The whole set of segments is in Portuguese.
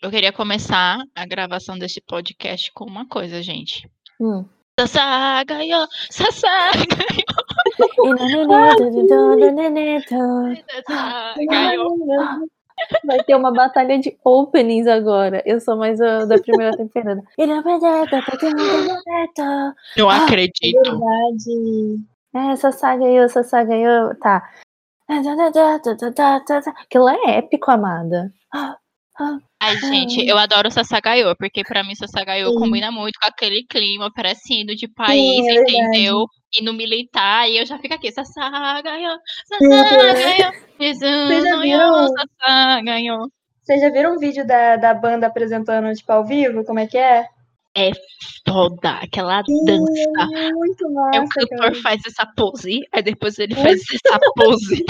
Eu queria começar a gravação deste podcast com uma coisa, gente. Hum. Sassá ganhou! Vai ter uma batalha de openings agora. Eu sou mais a, da primeira temporada. Eu Ah, acredito. Verdade. É, Sassá ganhou, Sassá ganhou. Tá. Aquilo é épico, amada. Ai, gente, eu adoro Sassagaiô, porque pra mim Sassagaiô Sim. combina muito com aquele clima, parece hino de país, Sim, é entendeu? Hino militar, e eu já fico aqui, Vocês já Jesus, viram? Sassagaiô. Vocês já viram um vídeo da, da banda apresentando, tipo, ao vivo? Como é que é? Toda aquela dança. É muito Aí massa, o cantor cara. faz essa pose, aí depois ele faz essa pose.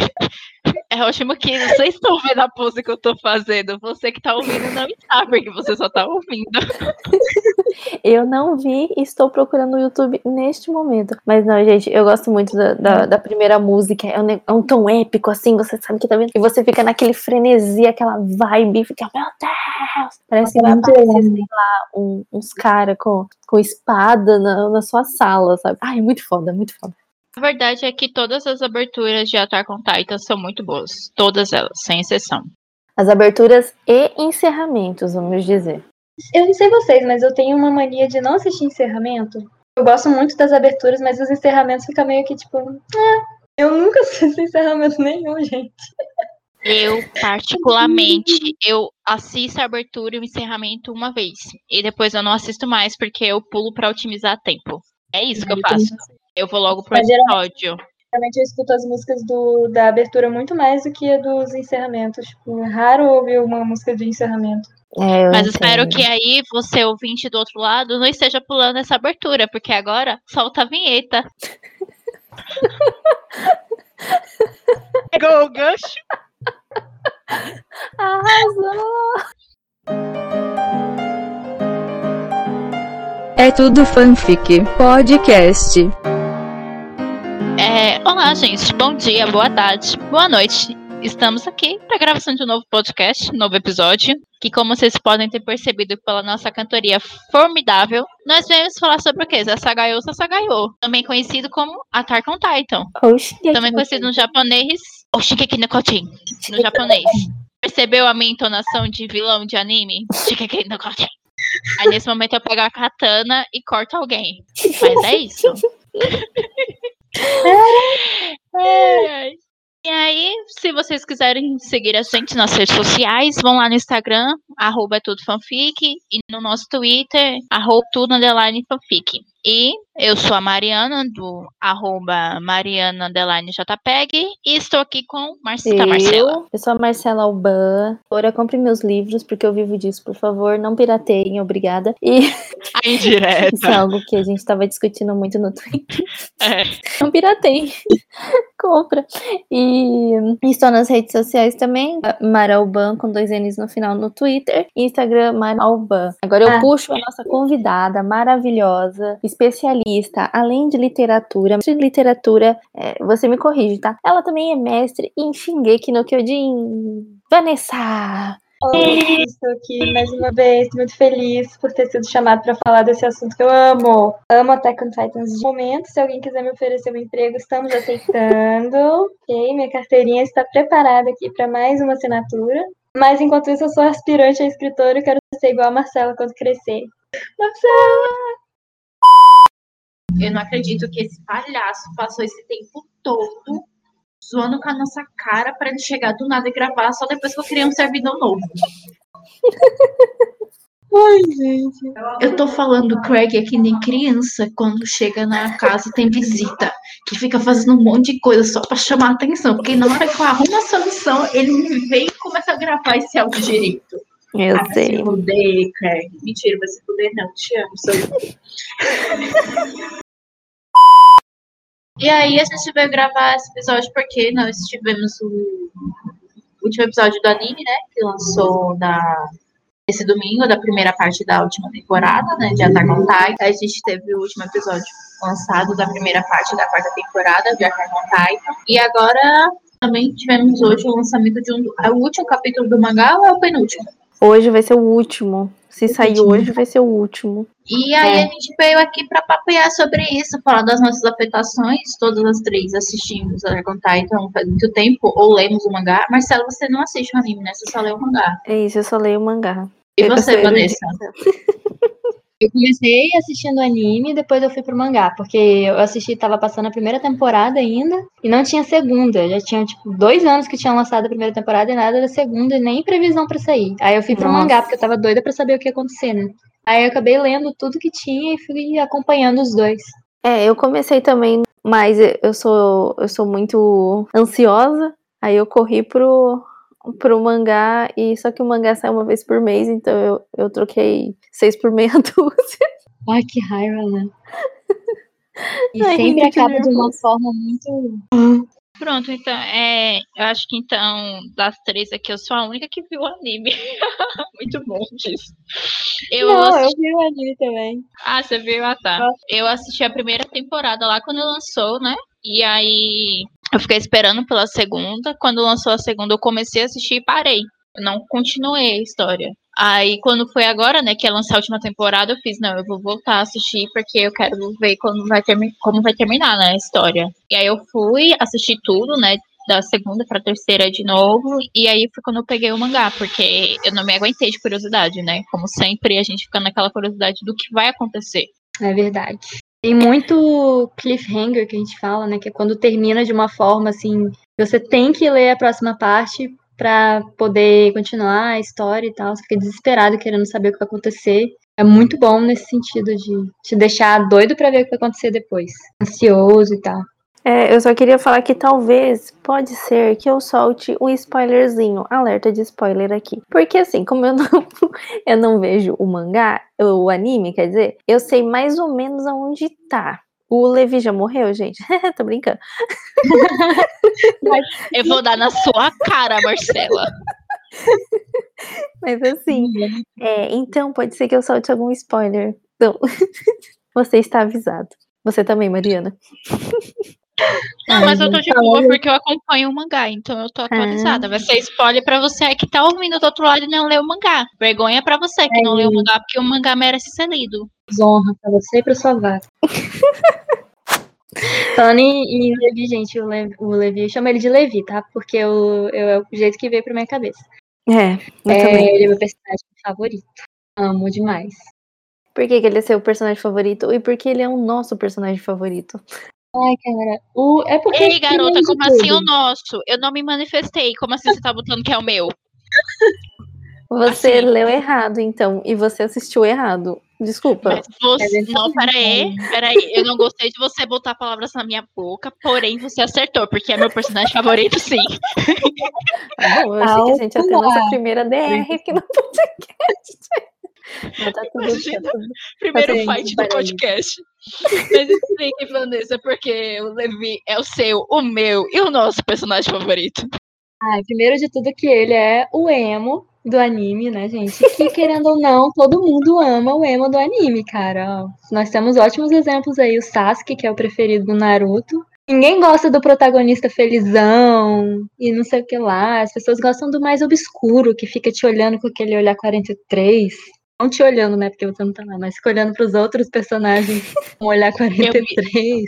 É ótimo que vocês estão vendo a pose que eu tô fazendo. Você que tá ouvindo não está, porque você só tá ouvindo. Eu não vi e estou procurando no YouTube neste momento. Mas não, gente, eu gosto muito da, da, da primeira música. É um, é um tom épico, assim, você sabe que tá vendo? E você fica naquele frenesi, aquela vibe, fica, meu Deus! Parece que vai aparecer, sei lá, um- uns caras com, com espada na, na sua sala, sabe? Ai, muito foda, muito foda. A verdade é que todas as aberturas de Attack on Titan são muito boas. Todas elas, sem exceção. As aberturas e encerramentos, vamos dizer. Eu não sei vocês, mas eu tenho uma mania de não assistir encerramento. Eu gosto muito das aberturas, mas os encerramentos ficam meio que tipo. Ah, eu nunca assisto encerramento nenhum, gente. Eu, particularmente, eu assisto a abertura e o encerramento uma vez. E depois eu não assisto mais, porque eu pulo pra otimizar tempo. É isso que eu faço. Eu vou logo pro Mas episódio. Geralmente eu escuto as músicas do, da abertura muito mais do que a dos encerramentos. Tipo, é raro ouvir uma música de encerramento. É, eu Mas espero entendo. que aí você, ouvinte do outro lado, não esteja pulando essa abertura, porque agora solta a vinheta. Pegou o gancho? Arrasou! É tudo fanfic podcast. É, olá, gente. Bom dia, boa tarde, boa noite. Estamos aqui para a gravação de um novo podcast, novo episódio, que como vocês podem ter percebido pela nossa cantoria formidável, nós viemos falar sobre o quê? Sasagaiô Sasagaiô, também conhecido como Attack on Titan, Oxi, também conhecido no japonês Oshigeki no Kojin, no japonês. Percebeu a minha entonação de vilão de anime? Shigeki no Kojin. Aí nesse momento eu pego a katana e corto alguém. Mas é isso. Ai. E aí, se vocês quiserem seguir a gente nas redes sociais, vão lá no Instagram, arroba é tudo fanfic, e no nosso Twitter, arroba tudo fanfic. E eu sou a Mariana, do arroba Mariana JPEG, e estou aqui com Marcita Marcela. Eu, eu sou a Marcela Alban. Agora compre meus livros, porque eu vivo disso, por favor. Não pirateiem, obrigada. E A indireta. isso é algo que a gente estava discutindo muito no Twitter. É. Não pirateiem. Compra. E estou nas redes sociais também. Maralban, com dois N's no final, no Twitter. Instagram, Maralban. Agora eu Ah. puxo a nossa convidada maravilhosa, especialista, além de literatura. De literatura, é, você me corrige, tá? Ela também é mestre em Shingeki no Kyojin. Vanessa! Oi, estou aqui mais uma vez, muito feliz por ter sido chamada para falar desse assunto que eu amo. Amo Attack on Titans de momento. Se alguém quiser me oferecer um emprego, estamos aceitando. ok, minha carteirinha está preparada aqui para mais uma assinatura. Mas enquanto isso, eu sou aspirante a escritora e quero ser igual a Marcela quando crescer. Marcela! Eu não acredito que esse palhaço passou esse tempo todo zoando com a nossa cara pra ele chegar do nada e gravar só depois que eu criei um servidor novo. Ai, gente. Eu tô falando Craig é que nem criança quando chega na casa tem visita, que fica fazendo um monte de coisa só pra chamar a atenção, porque na hora que eu arrumo a solução, ele vem e começa a gravar esse áudio direito. Eu ah, vai sei. se fuder, Craig. Mentira, vai se fuder não, te amo, sou eu. E aí a gente veio gravar esse episódio porque nós tivemos o último episódio do anime, né? Que lançou na, esse domingo, da primeira parte da última temporada, né? De Attack on Titan. A gente teve o último episódio lançado da primeira parte da quarta temporada de Attack on Titan. E agora também tivemos hoje o lançamento de um. do- O último capítulo do mangá ou é o penúltimo? Hoje vai ser o último. Se sair hoje, vai ser o último. E aí É. a gente veio aqui pra papear sobre isso, falar das nossas afetações. Todas as três assistimos a Dragon Titan faz muito tempo, ou lemos o mangá. Marcelo, você não assiste o anime, né? Você só lê o mangá. É isso, eu só leio o mangá. E Eu você, Vanessa? Eu comecei assistindo anime e depois eu fui pro mangá, porque eu assisti, tava passando a primeira temporada ainda e não tinha segunda. Já tinha, tipo, dois anos que tinham lançado a primeira temporada e nada da segunda, e nem previsão pra sair. Aí eu fui pro Nossa. mangá, porque eu tava doida pra saber o que ia acontecer, né? Aí eu acabei lendo tudo que tinha e fui acompanhando os dois. É, eu comecei também, mas eu sou, eu sou muito ansiosa. Aí eu corri pro, pro mangá, e só que o mangá sai uma vez por mês, então eu, eu troquei seis por meia dúzia. Ai, que raiva, né? E Ai, sempre acaba de uma forma muito. Pronto, então, é, eu acho que então, das três aqui, eu sou a única que viu o anime. Muito bom disso. Eu não, assisti- eu vi o anime também. Ah, você viu? Ah, tá. Eu assisti a primeira temporada lá quando lançou, né? E aí eu fiquei esperando pela segunda. Quando lançou a segunda, eu comecei a assistir e parei. Eu não continuei a história. Aí, quando foi agora, né, que ia lançar a última temporada, eu fiz, não, eu vou voltar a assistir porque eu quero ver quando vai como vai terminar, né, a história. E aí eu fui assistir tudo, né, da segunda pra terceira de novo, e aí foi quando eu peguei o mangá, porque eu não me aguentei de curiosidade, né, como sempre, a gente fica naquela curiosidade do que vai acontecer. É verdade. Tem muito cliffhanger que a gente fala, né? Que é quando termina de uma forma assim, você tem que ler a próxima parte pra poder continuar a história e tal. Você fica desesperado querendo saber o que vai acontecer. É muito bom nesse sentido de te deixar doido pra ver o que vai acontecer depois. Ansioso e tal. É, eu só queria falar que talvez, pode ser que eu solte um spoilerzinho, alerta de spoiler aqui. Porque assim, como eu não, eu não vejo o mangá, o anime, quer dizer, eu sei mais ou menos aonde tá. O Levi já morreu, gente? Tô brincando. Eu vou dar na sua cara, Marcela. Mas assim, é, então pode ser que eu solte algum spoiler. Então, você está avisado. Você também, Mariana. Não, mas eu tô de Ai, boa porque eu acompanho o mangá, então eu tô atualizada. Vai ser spoiler pra você que tá ouvindo do outro lado e não leu o mangá. Vergonha pra você que não leu o mangá, porque o mangá merece ser lido. Honra pra você e pra sua vaca. Falando em, em Levi, gente, o Levi, o Levi, eu chamo ele de Levi, tá? Porque eu, eu, é o jeito que veio pra minha cabeça. É, eu É, também. ele é meu personagem favorito. Amo demais. Por que, que ele é seu personagem favorito? E por que ele é o nosso personagem favorito? Ai, cara. O, é porque. Ei, garota, como assim o nosso? Eu não me manifestei. Como assim você tá botando que é o meu? Você Assim. leu errado, então, e você assistiu errado. Desculpa. Mas você... É não, peraí, peraí. Eu não gostei de você botar palavras na minha boca, porém você acertou, porque é meu personagem favorito, sim. Tá bom, eu achei que a gente ia ter nossa primeira DR aqui no podcast. Mas tá tudo, Imagina. tá tudo. Primeiro Fazendo fight do podcast. Mas explique, Vanessa, porque o Levi é o seu, o meu e o nosso personagem favorito. Ai, primeiro de tudo que ele é o emo do anime, né, gente? Que querendo ou não, todo mundo ama o emo do anime, cara. Nós temos ótimos exemplos aí. O Sasuke, que é o preferido do Naruto. Ninguém gosta do protagonista felizão e não sei o que lá. As pessoas gostam do mais obscuro, que fica te olhando com aquele olhar 43. Não te olhando, né? Porque você não tá lá, mas fica olhando pros outros personagens com um olhar 43.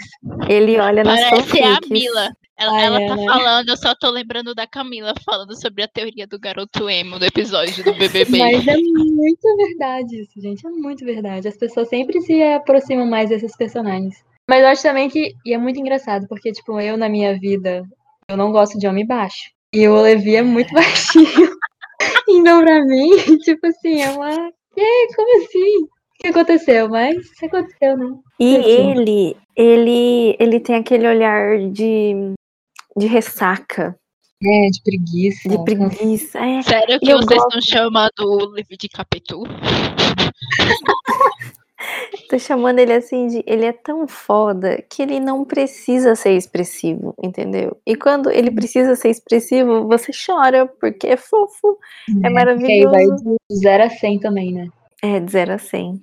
Ele olha nas Parece a. Mila. Ela, Ah, ela é, tá né? falando, eu só tô lembrando da Camila falando sobre a teoria do garoto emo do episódio do BBB. Mas é muito verdade isso, gente. É muito verdade. As pessoas sempre se aproximam mais desses personagens. Mas eu acho também que. E é muito engraçado, porque, tipo, eu na minha vida, eu não gosto de homem baixo. E o Levi é muito baixinho. então, pra mim, tipo assim, é uma. Que? Como assim? O que aconteceu? Mas aconteceu, né? E ele, ele, ele tem aquele olhar de, de ressaca, É, de preguiça. de preguiça. É, Sério que Eu vocês gosto. estão chamando o Levi de Capitu? tô chamando ele assim de. Ele é tão foda que ele não precisa ser expressivo, entendeu? E quando ele precisa ser expressivo, você chora, porque é fofo, é Porque aí vai maravilhoso. do 0 a 100 também, né? É, de 0 a 100.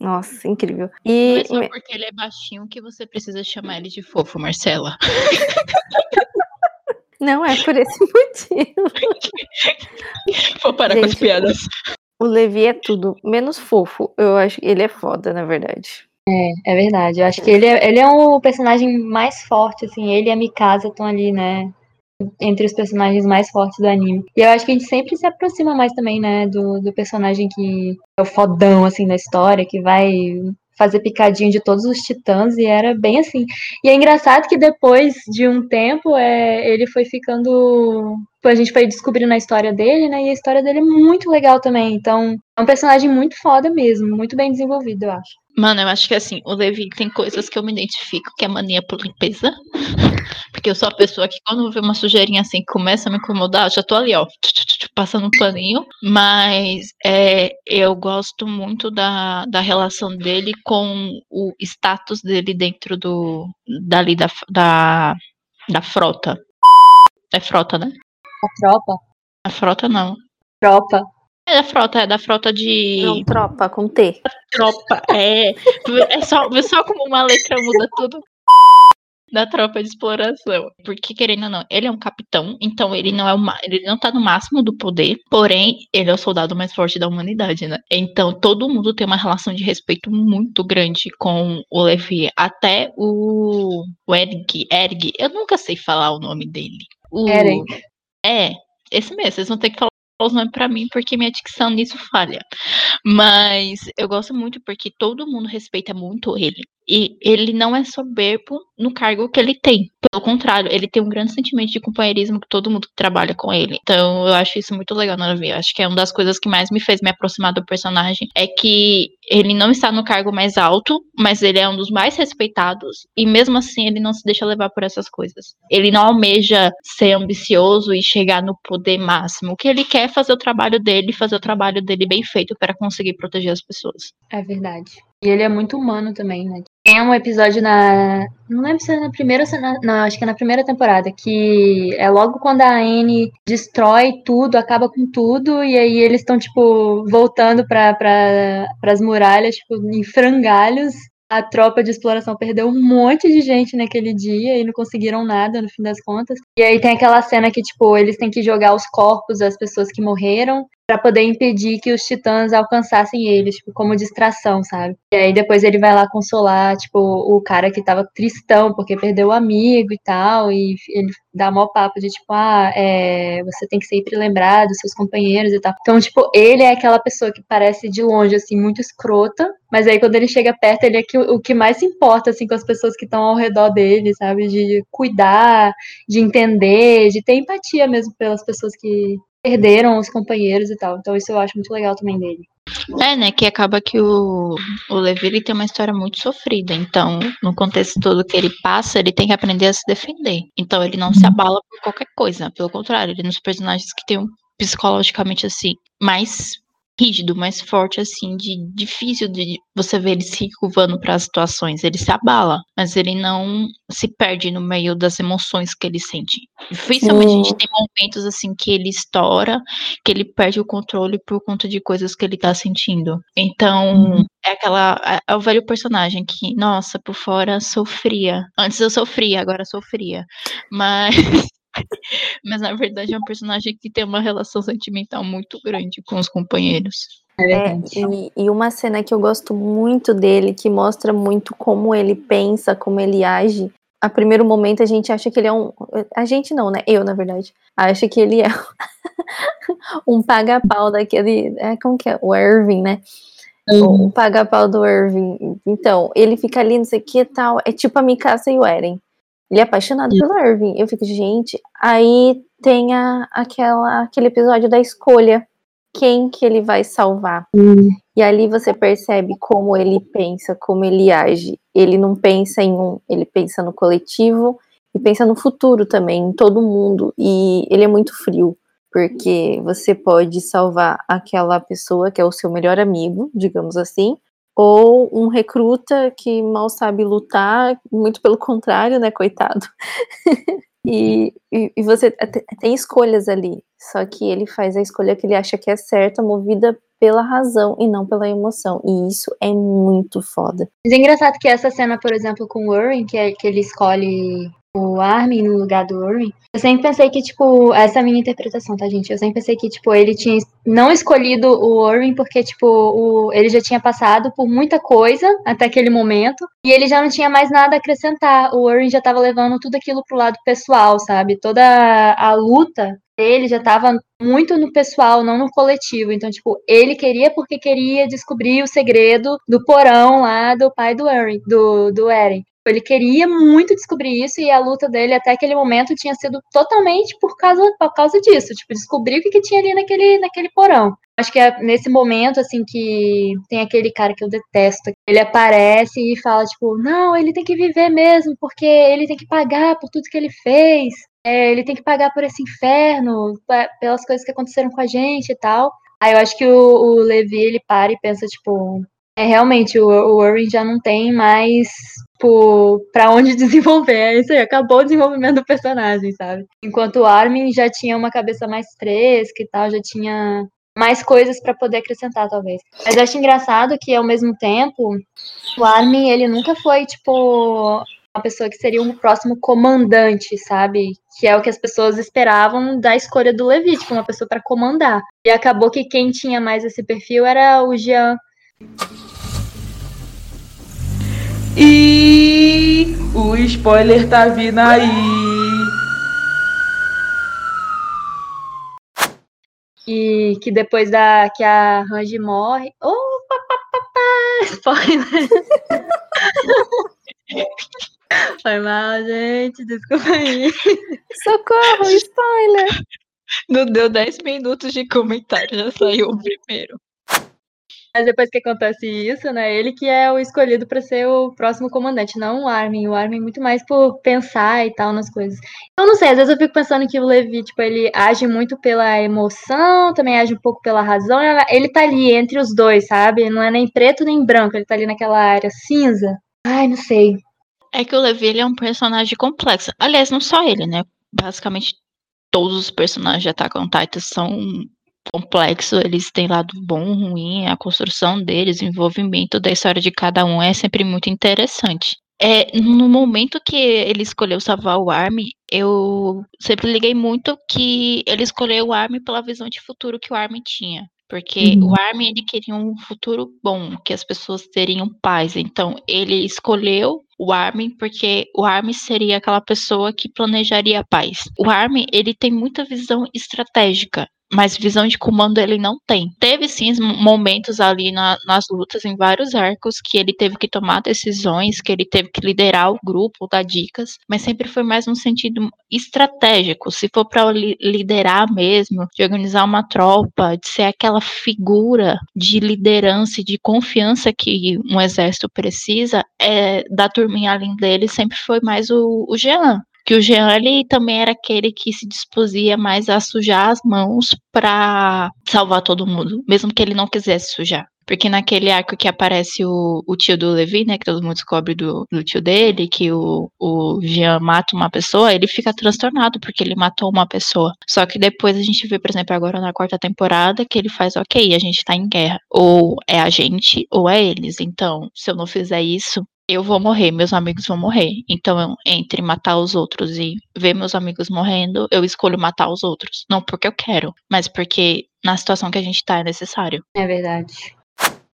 Nossa, incrível. E Não é só porque ele é baixinho que você precisa chamar ele de fofo, Marcela. Não é por esse motivo. Vou parar com as Gente, piadas. O Levi é tudo menos fofo. Eu acho que ele é foda, na verdade. É verdade. Eu acho que ele é, ele é o personagem mais forte, assim. Ele e a Mikasa estão ali, né? Entre os personagens mais fortes do anime. E eu acho que a gente sempre se aproxima mais também, né? Do, do personagem que é o fodão, assim, da história, que vai fazer picadinho de todos os titãs. E era bem assim. E é engraçado que depois de um tempo, é, ele foi ficando. A gente foi descobrindo a história dele, né? E a história dele é muito legal também. Então, é um personagem muito foda mesmo. Muito bem desenvolvido, eu acho. Mano, eu acho que assim, o Levi tem coisas que eu me identifico, que é mania por limpeza. Porque eu sou a pessoa que quando vê uma sujeirinha assim que começa a me incomodar, já tô ali, ó, passando um paninho. Mas é, eu gosto muito da, da relação dele com o status dele dentro do. dali da, da, da frota. É frota, né? A tropa. A frota não. Tropa. É da frota, é da frota de. Não, tropa, com T. tropa. É, é só, vê só como uma letra muda tudo. Da tropa de exploração. Porque, querendo ou não, ele é um capitão, então ele não é uma, ele não tá no máximo do poder, porém, ele é o soldado mais forte da humanidade, né? Então, todo mundo tem uma relação de respeito muito grande com o Levi. Até o, o Erg, Erg, eu nunca sei falar o nome dele. O, Eren. É, esse mesmo, vocês vão ter que falar os nomes pra mim, porque minha dicção nisso falha. Mas eu gosto muito porque todo mundo respeita muito ele. E ele não é soberbo no cargo que ele tem. Pelo contrário, ele tem um grande sentimento de companheirismo com todo mundo que trabalha com ele. Então eu acho isso muito legal na. Eu acho que é uma das coisas que mais me fez me aproximar do personagem. É que ele não está no cargo mais alto, mas ele é um dos mais respeitados. E mesmo assim ele não se deixa levar por essas coisas. Ele não almeja ser ambicioso e chegar no poder máximo. O que ele quer é fazer o trabalho dele, fazer o trabalho dele bem feito para conseguir proteger as pessoas. É verdade. E ele é muito humano também, né? Tem um episódio na. Não lembro se é na primeira ou é na. Não, acho que é na primeira temporada. Que é logo quando a Anne destrói tudo, acaba com tudo. E aí eles estão, tipo, voltando para pra, as muralhas, tipo, em frangalhos. A tropa de exploração perdeu um monte de gente naquele dia e não conseguiram nada no fim das contas. E aí tem aquela cena que, tipo, eles têm que jogar os corpos das pessoas que morreram para poder impedir que os titãs alcançassem eles, tipo, como distração, sabe? E aí depois ele vai lá consolar, tipo, o cara que tava tristão porque perdeu o amigo e tal, e ele dá mó papo de tipo, ah, é, você tem que sempre lembrar dos seus companheiros e tal. Então, tipo, ele é aquela pessoa que parece de longe, assim, muito escrota, mas aí quando ele chega perto, ele é que, o que mais importa, assim, com as pessoas que estão ao redor dele, sabe? De cuidar, de entender, de ter empatia mesmo pelas pessoas que perderam os companheiros e tal. Então isso eu acho muito legal também dele. É, né? Que acaba que o, o Levi ele tem uma história muito sofrida. Então, no contexto todo que ele passa, ele tem que aprender a se defender. Então, ele não se abala por qualquer coisa. Pelo contrário, ele é um dos personagens que tem um psicologicamente assim mais rígido, mais forte, assim, de difícil de você ver ele se curvando para as situações. Ele se abala, mas ele não se perde no meio das emoções que ele sente. Dificilmente a gente tem momentos assim que ele estoura, que ele perde o controle por conta de coisas que ele tá sentindo. Então, é aquela. É, é o velho personagem que, nossa, por fora sofria. Antes eu sofria, agora sofria. Mas. Mas na verdade é um personagem que tem uma relação sentimental muito grande com os companheiros. É, e, e uma cena que eu gosto muito dele, que mostra muito como ele pensa, como ele age. A primeiro momento a gente acha que ele é um. A gente não, né? Eu, na verdade. Acha que ele é um paga-pau daquele. É, como que é? O Irving, né? Uhum. O paga-pau do Irving. Então, ele fica ali, não sei o que e tal. É tipo a Mikasa e o Eren. Ele é apaixonado pelo Irving. Eu fico, gente. Aí tem a, aquela, aquele episódio da escolha. Quem que ele vai salvar? E ali você percebe como ele pensa, como ele age. Ele não pensa em um, ele pensa no coletivo e pensa no futuro também, em todo mundo. E ele é muito frio, porque você pode salvar aquela pessoa que é o seu melhor amigo, digamos assim, ou um recruta que mal sabe lutar, muito pelo contrário, né, coitado. e, e, e você te- tem escolhas ali, só que ele faz a escolha que ele acha que é certa, movida pela razão e não pela emoção. E isso é muito foda. Mas é engraçado que essa cena, por exemplo, com o Warren, que, é, que ele escolhe o Armin no lugar do Urien, eu sempre pensei que, tipo, essa é a minha interpretação, tá, gente? Eu sempre pensei que, tipo, ele tinha não escolhido o Urien porque, tipo, o, ele já tinha passado por muita coisa até aquele momento e ele já não tinha mais nada a acrescentar. O Urien já tava levando tudo aquilo pro lado pessoal, sabe? Toda a, a luta dele já tava muito no pessoal, não no coletivo. Então, tipo, ele queria porque queria descobrir o segredo do porão lá do pai do Eren, do, do Eren. Ele queria muito descobrir isso e a luta dele até aquele momento tinha sido totalmente por causa, por causa disso, tipo, descobrir o que, que tinha ali naquele, naquele porão. Acho que é nesse momento, assim, que tem aquele cara que eu detesto. Ele aparece e fala, tipo, não, ele tem que viver mesmo, porque ele tem que pagar por tudo que ele fez. É, ele tem que pagar por esse inferno, pelas coisas que aconteceram com a gente e tal. Aí eu acho que o, o Levi, ele para e pensa, tipo, é, realmente, o, o já não tem mais, tipo, pra onde desenvolver. É isso aí, acabou o desenvolvimento do personagem, sabe? Enquanto o Armin já tinha uma cabeça mais fresca e tal, já tinha mais coisas para poder acrescentar, talvez. Mas eu acho engraçado que, ao mesmo tempo, o Armin, ele nunca foi, tipo, uma pessoa que seria um próximo comandante, sabe? Que é o que as pessoas esperavam da escolha do Levi, tipo, uma pessoa para comandar. E acabou que quem tinha mais esse perfil era o Jean. E o spoiler tá vindo aí. E que depois da que a Ranji morre. Oh, Spoiler! Foi mal, gente. Desculpa aí. Socorro, spoiler! Não deu 10 minutos de comentário, já saiu o primeiro. Mas depois que acontece isso, né? Ele que é o escolhido para ser o próximo comandante, não o Armin. O Armin muito mais por pensar e tal nas coisas. Eu não sei, às vezes eu fico pensando que o Levi, tipo, ele age muito pela emoção, também age um pouco pela razão. Ele tá ali entre os dois, sabe? Não é nem preto nem branco, ele tá ali naquela área cinza. Ai, não sei. É que o Levi ele é um personagem complexo. Aliás, não só ele, né? Basicamente todos os personagens de Attack on Titan são complexo, eles têm lado bom, ruim, a construção deles, o envolvimento da história de cada um é sempre muito interessante. É, no momento que ele escolheu salvar o Armin, eu sempre liguei muito que ele escolheu o Armin pela visão de futuro que o Armin tinha. Porque uhum. o Armin ele queria um futuro bom, que as pessoas teriam paz. Então, ele escolheu o Armin porque o Armin seria aquela pessoa que planejaria a paz. O Armin, ele tem muita visão estratégica mas visão de comando ele não tem. Teve sim momentos ali na, nas lutas, em vários arcos, que ele teve que tomar decisões, que ele teve que liderar o grupo, dar dicas, mas sempre foi mais no sentido estratégico. Se for para li liderar mesmo, de organizar uma tropa, de ser aquela figura de liderança e de confiança que um exército precisa, é, da turminha além dele sempre foi mais o, o Jean que o Jean ele também era aquele que se disposia mais a sujar as mãos para salvar todo mundo, mesmo que ele não quisesse sujar. Porque naquele arco que aparece o, o tio do Levi, né? Que todo mundo descobre do, do tio dele, que o, o Jean mata uma pessoa, ele fica transtornado porque ele matou uma pessoa. Só que depois a gente vê, por exemplo, agora na quarta temporada, que ele faz, ok, a gente tá em guerra. Ou é a gente, ou é eles. Então, se eu não fizer isso, eu vou morrer, meus amigos vão morrer. Então, entre matar os outros e ver meus amigos morrendo, eu escolho matar os outros. Não porque eu quero, mas porque na situação que a gente tá é necessário. É verdade.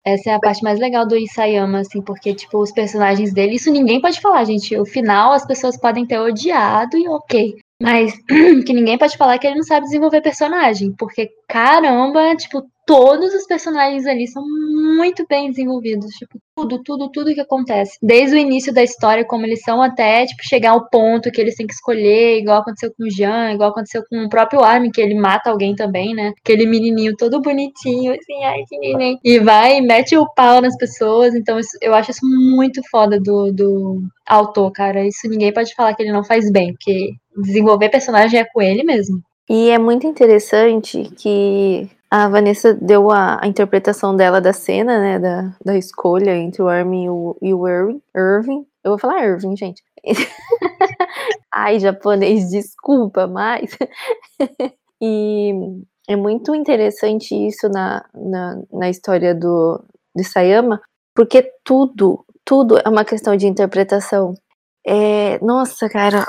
Essa é a parte mais legal do Isayama, assim, porque, tipo, os personagens dele, isso ninguém pode falar, gente. O final as pessoas podem ter odiado e ok. Mas que ninguém pode falar que ele não sabe desenvolver personagem. Porque, caramba, tipo, todos os personagens ali são muito bem desenvolvidos. Tipo, tudo, tudo, tudo que acontece. Desde o início da história, como eles são, até, tipo, chegar ao ponto que eles têm que escolher, igual aconteceu com o Jean, igual aconteceu com o próprio Armin, que ele mata alguém também, né? Aquele menininho todo bonitinho, assim, ai, que neném. E vai e mete o pau nas pessoas. Então, isso, eu acho isso muito foda do, do autor, cara. Isso ninguém pode falar que ele não faz bem, porque desenvolver personagem é com ele mesmo. E é muito interessante que a Vanessa deu a, a, interpretação dela da cena, né, da, da escolha entre o Armin e o, e o Irving, Irving. Eu vou falar Irving, gente. Ai, japonês, desculpa, mas. e é muito interessante isso na, na, na história do de Sayama, porque tudo, tudo é uma questão de interpretação. É, nossa, cara,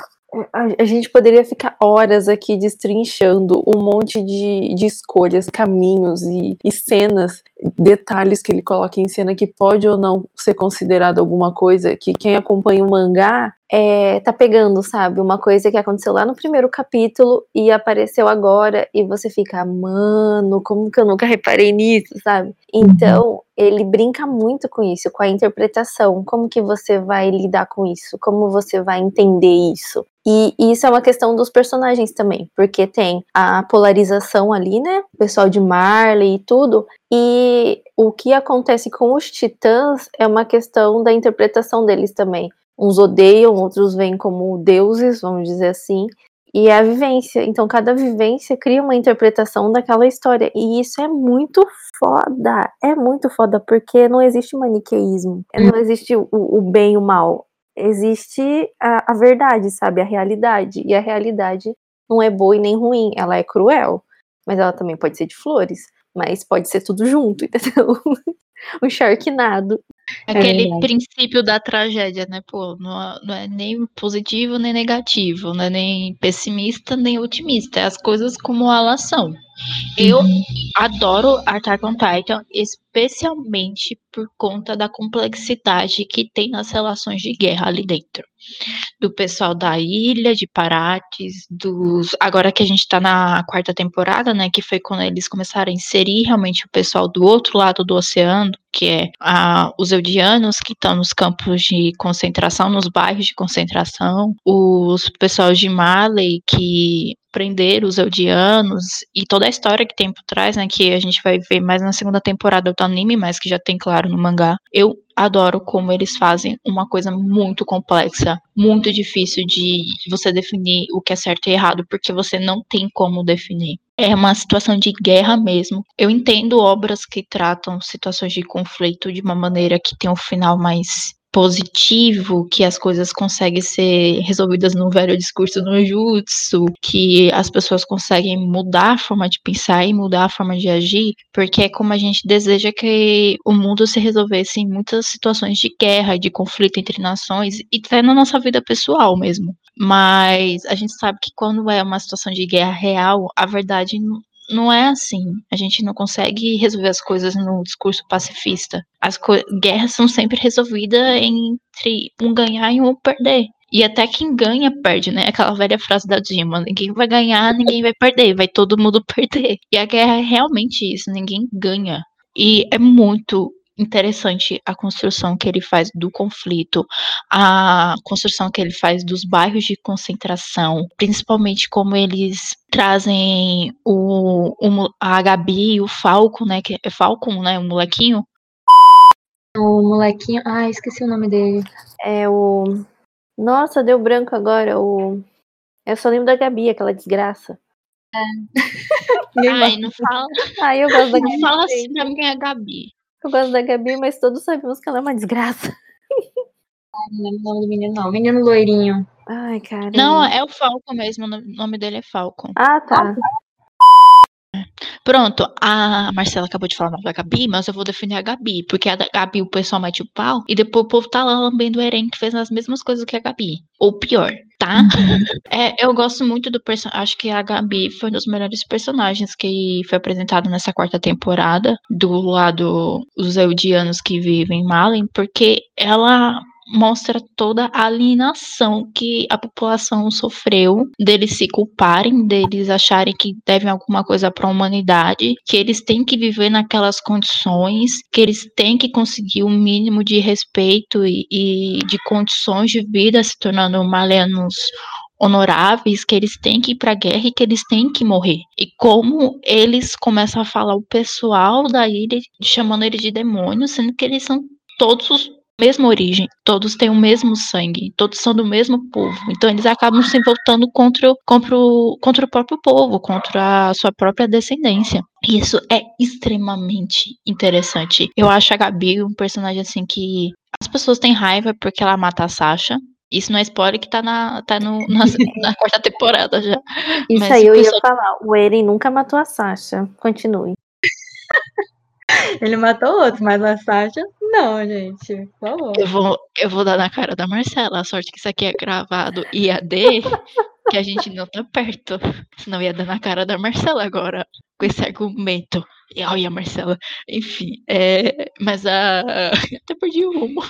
a, gente poderia ficar horas aqui destrinchando um monte de, de escolhas, caminhos e, e cenas, detalhes que ele coloca em cena que pode ou não ser considerado alguma coisa que quem acompanha o mangá é, tá pegando, sabe? Uma coisa que aconteceu lá no primeiro capítulo e apareceu agora e você fica, mano, como que eu nunca reparei nisso, sabe? Então, ele brinca muito com isso, com a interpretação. Como que você vai lidar com isso? Como você vai entender isso? E isso é uma questão dos personagens também, porque tem a polarização ali, né? O pessoal de Marley e tudo. E o que acontece com os titãs é uma questão da interpretação deles também. Uns odeiam, outros veem como deuses, vamos dizer assim. E é a vivência. Então, cada vivência cria uma interpretação daquela história. E isso é muito foda. É muito foda, porque não existe maniqueísmo. Não existe o, o bem e o mal existe a, a verdade, sabe? A realidade. E a realidade não é boa e nem ruim, ela é cruel. Mas ela também pode ser de flores. Mas pode ser tudo junto, entendeu? um Sharknado. Aquele é princípio da tragédia, né? Pô, não, não, é nem positivo nem negativo, não é nem pessimista nem otimista. É as coisas como elas são. Eu uhum. adoro Attack on Titan, especialmente por conta da complexidade que tem nas relações de guerra ali dentro. Do pessoal da ilha de Parates, dos. Agora que a gente tá na quarta temporada, né? Que foi quando eles começaram a inserir realmente o pessoal do outro lado do oceano, que é a, os eudianos que estão nos campos de concentração, nos bairros de concentração, os pessoal de Maley que prender os Eldianos e toda a história que tem por trás, né, que a gente vai ver mais na segunda temporada do anime, mas que já tem claro no mangá. Eu adoro como eles fazem uma coisa muito complexa, muito difícil de você definir o que é certo e errado, porque você não tem como definir. É uma situação de guerra mesmo. Eu entendo obras que tratam situações de conflito de uma maneira que tem um final mais positivo, que as coisas conseguem ser resolvidas no velho discurso no jutsu, que as pessoas conseguem mudar a forma de pensar e mudar a forma de agir, porque é como a gente deseja que o mundo se resolvesse em muitas situações de guerra, de conflito entre nações e até na nossa vida pessoal mesmo. Mas a gente sabe que quando é uma situação de guerra real, a verdade não é assim. A gente não consegue resolver as coisas no discurso pacifista. As guerras são sempre resolvidas entre um ganhar e um perder. E até quem ganha perde, né? Aquela velha frase da Dilma: ninguém vai ganhar, ninguém vai perder, vai todo mundo perder. E a guerra é realmente isso: ninguém ganha. E é muito interessante a construção que ele faz do conflito, a construção que ele faz dos bairros de concentração, principalmente como eles trazem o, o a Gabi e o Falco, né, que é Falcon, né, o molequinho. O molequinho, ah, esqueci o nome dele. É o Nossa, deu branco agora, o Eu só lembro da Gabi, aquela desgraça. É. Ai, não fala. Ai, eu gosto da Gabi. Não fala assim pra mim quem é a Gabi. Eu gosto da Gabi, mas todos sabemos que ela é uma desgraça. não lembro o nome do menino, não. Menino loirinho. Ai, cara. Não, é o Falcon mesmo. O nome dele é Falcon. Ah, tá. Pronto, a Marcela acabou de falar o nome da Gabi, mas eu vou definir a Gabi, porque a Gabi o pessoal mete o pau e depois o povo tá lá lambendo o Eren que fez as mesmas coisas que a Gabi. Ou pior, tá? é, eu gosto muito do personagem. Acho que a Gabi foi um dos melhores personagens que foi apresentado nessa quarta temporada, do lado dos Eldianos que vivem em Malin, porque ela mostra toda a alienação que a população sofreu deles se culparem, deles acharem que devem alguma coisa para a humanidade, que eles têm que viver naquelas condições, que eles têm que conseguir o um mínimo de respeito e, e de condições de vida se tornando malenos honoráveis, que eles têm que ir para a guerra e que eles têm que morrer. E como eles começam a falar o pessoal da ilha, chamando eles de demônios, sendo que eles são todos os mesma origem, todos têm o mesmo sangue, todos são do mesmo povo. Então eles acabam se voltando contra, contra, o, contra o próprio povo, contra a sua própria descendência. E isso é extremamente interessante. Eu acho a Gabi um personagem assim que as pessoas têm raiva porque ela mata a Sasha. Isso não é spoiler que tá na, tá no, na, na quarta temporada já. Isso Mas aí eu pessoal... ia falar. O Eren nunca matou a Sasha. Continue. Ele matou outro, mas a Sasha Não, gente, por favor. Eu vou, eu vou dar na cara da Marcela. A sorte que isso aqui é gravado IAD, que a gente não tá perto. Senão ia dar na cara da Marcela agora, com esse argumento. E olha, Marcela. Enfim, é, mas a. Até perdi o rumo.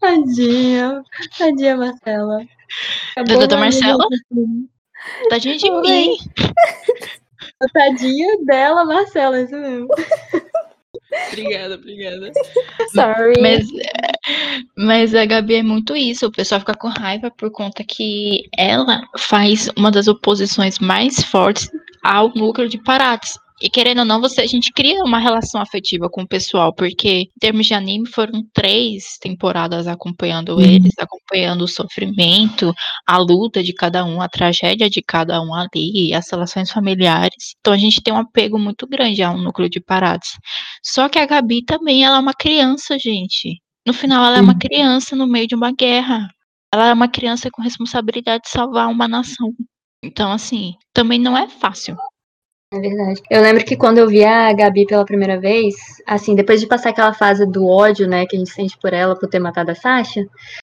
Tadinha, tadinha, Marcela. Acabou da Marcela? Tadinha de Oi. mim. Tadinha dela, Marcela, isso mesmo. Obrigada, obrigada. Sorry. Mas, mas a Gabi é muito isso. O pessoal fica com raiva por conta que ela faz uma das oposições mais fortes ao núcleo de Parates. E querendo ou não, você, a gente cria uma relação afetiva com o pessoal, porque em termos de anime foram três temporadas acompanhando eles, acompanhando o sofrimento, a luta de cada um, a tragédia de cada um ali, as relações familiares. Então a gente tem um apego muito grande ao núcleo de Parates. Só que a Gabi também, ela é uma criança, gente. No final, ela é uma criança no meio de uma guerra. Ela é uma criança com responsabilidade de salvar uma nação. Então, assim, também não é fácil. É verdade. Eu lembro que quando eu vi a Gabi pela primeira vez, assim, depois de passar aquela fase do ódio, né, que a gente sente por ela por ter matado a Sasha,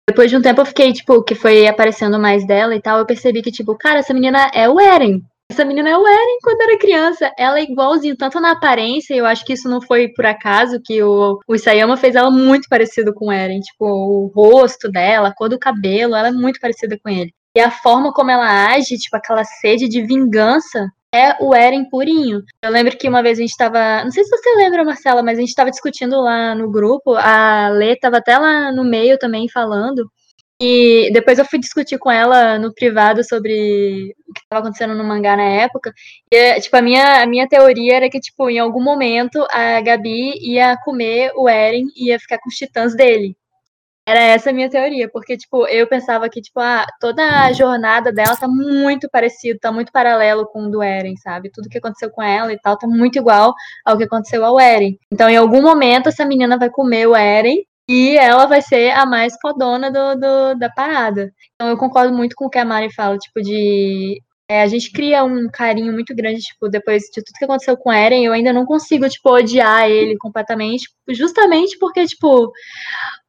depois de um tempo eu fiquei, tipo, que foi aparecendo mais dela e tal, eu percebi que, tipo, cara, essa menina é o Eren. Essa menina é o Eren quando era criança. Ela é igualzinho, tanto na aparência, eu acho que isso não foi por acaso, que o, o Isayama fez ela muito parecido com o Eren. Tipo, o rosto dela, a cor do cabelo, ela é muito parecida com ele. E a forma como ela age, tipo, aquela sede de vingança, é o Eren purinho. Eu lembro que uma vez a gente tava. Não sei se você lembra, Marcela, mas a gente tava discutindo lá no grupo. A Lê tava até lá no meio também falando. E depois eu fui discutir com ela no privado sobre o que estava acontecendo no mangá na época. E, tipo, a minha, a minha teoria era que, tipo, em algum momento a Gabi ia comer o Eren e ia ficar com os titãs dele. Era essa a minha teoria, porque, tipo, eu pensava que, tipo, ah, toda a jornada dela tá muito parecido, tá muito paralelo com o do Eren, sabe? Tudo que aconteceu com ela e tal tá muito igual ao que aconteceu ao Eren. Então, em algum momento, essa menina vai comer o Eren e ela vai ser a mais fodona do, do, da parada. Então, eu concordo muito com o que a Mari fala, tipo, de é, a gente cria um carinho muito grande, tipo, depois de tudo que aconteceu com Eren, eu ainda não consigo, tipo, odiar ele completamente, justamente porque, tipo,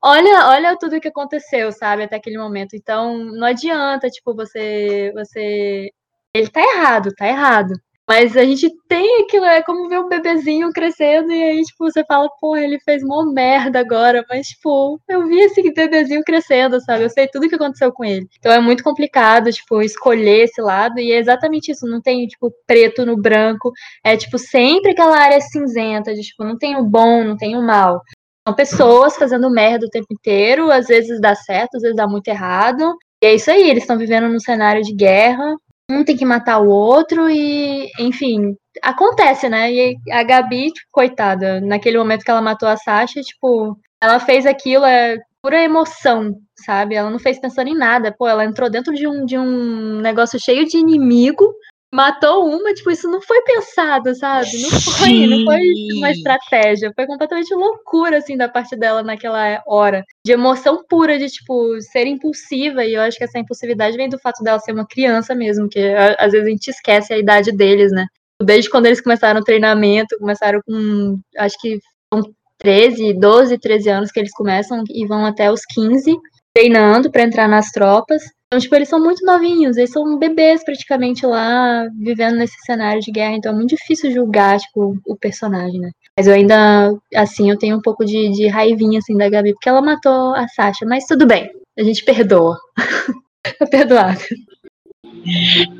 olha, olha tudo que aconteceu, sabe, até aquele momento. Então, não adianta, tipo, você, você, ele tá errado, tá errado. Mas a gente tem aquilo, é como ver um bebezinho crescendo e aí, tipo, você fala, pô, ele fez mó merda agora, mas, tipo, eu vi esse bebezinho crescendo, sabe? Eu sei tudo que aconteceu com ele. Então é muito complicado, tipo, escolher esse lado e é exatamente isso, não tem, tipo, preto no branco, é, tipo, sempre aquela área cinzenta, de, tipo, não tem o bom, não tem o mal. São pessoas fazendo merda o tempo inteiro, às vezes dá certo, às vezes dá muito errado. E é isso aí, eles estão vivendo num cenário de guerra, um tem que matar o outro e, enfim, acontece, né? E a Gabi, tipo, coitada, naquele momento que ela matou a Sasha, tipo, ela fez aquilo, é pura emoção, sabe? Ela não fez pensando em nada. Pô, ela entrou dentro de um, de um negócio cheio de inimigo, matou uma, tipo, isso não foi pensado, sabe? Não foi, não foi uma estratégia. Foi completamente loucura, assim, da parte dela naquela hora. De emoção pura, de, tipo, ser impulsiva. E eu acho que essa impulsividade vem do fato dela ser uma criança mesmo, que às vezes a gente esquece a idade deles, né? Desde quando eles começaram o treinamento, começaram com, acho que são 13, 12, 13 anos que eles começam e vão até os 15, treinando para entrar nas tropas. Então, tipo, eles são muito novinhos, eles são bebês praticamente lá, vivendo nesse cenário de guerra, então é muito difícil julgar, tipo, o personagem, né? Mas eu ainda, assim, eu tenho um pouco de, de raivinha, assim, da Gabi, porque ela matou a Sasha, mas tudo bem, a gente perdoa. tá perdoado.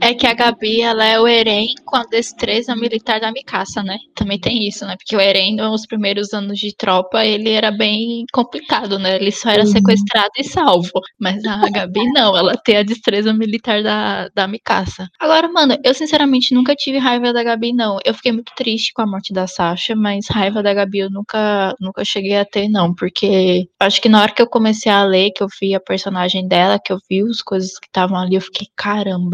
É que a Gabi, ela é o Eren com a destreza militar da Mikasa, né? Também tem isso, né? Porque o Eren, nos primeiros anos de tropa, ele era bem complicado, né? Ele só era sequestrado e salvo. Mas a Gabi não, ela tem a destreza militar da, da Mikasa. Agora, mano, eu sinceramente nunca tive raiva da Gabi, não. Eu fiquei muito triste com a morte da Sasha, mas raiva da Gabi eu nunca, nunca cheguei a ter, não. Porque acho que na hora que eu comecei a ler, que eu vi a personagem dela, que eu vi as coisas que estavam ali, eu fiquei, caramba,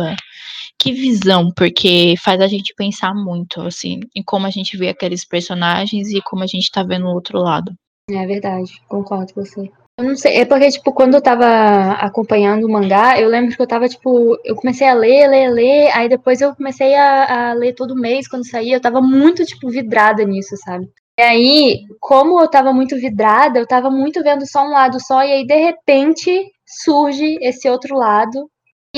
que visão, porque faz a gente pensar muito, assim, em como a gente vê aqueles personagens e como a gente tá vendo o outro lado. É verdade, concordo com você. Eu não sei, é porque, tipo, quando eu tava acompanhando o mangá, eu lembro que eu tava, tipo, eu comecei a ler, ler, ler, aí depois eu comecei a, a ler todo mês quando saía, eu tava muito, tipo, vidrada nisso, sabe? E aí, como eu tava muito vidrada, eu tava muito vendo só um lado só, e aí de repente surge esse outro lado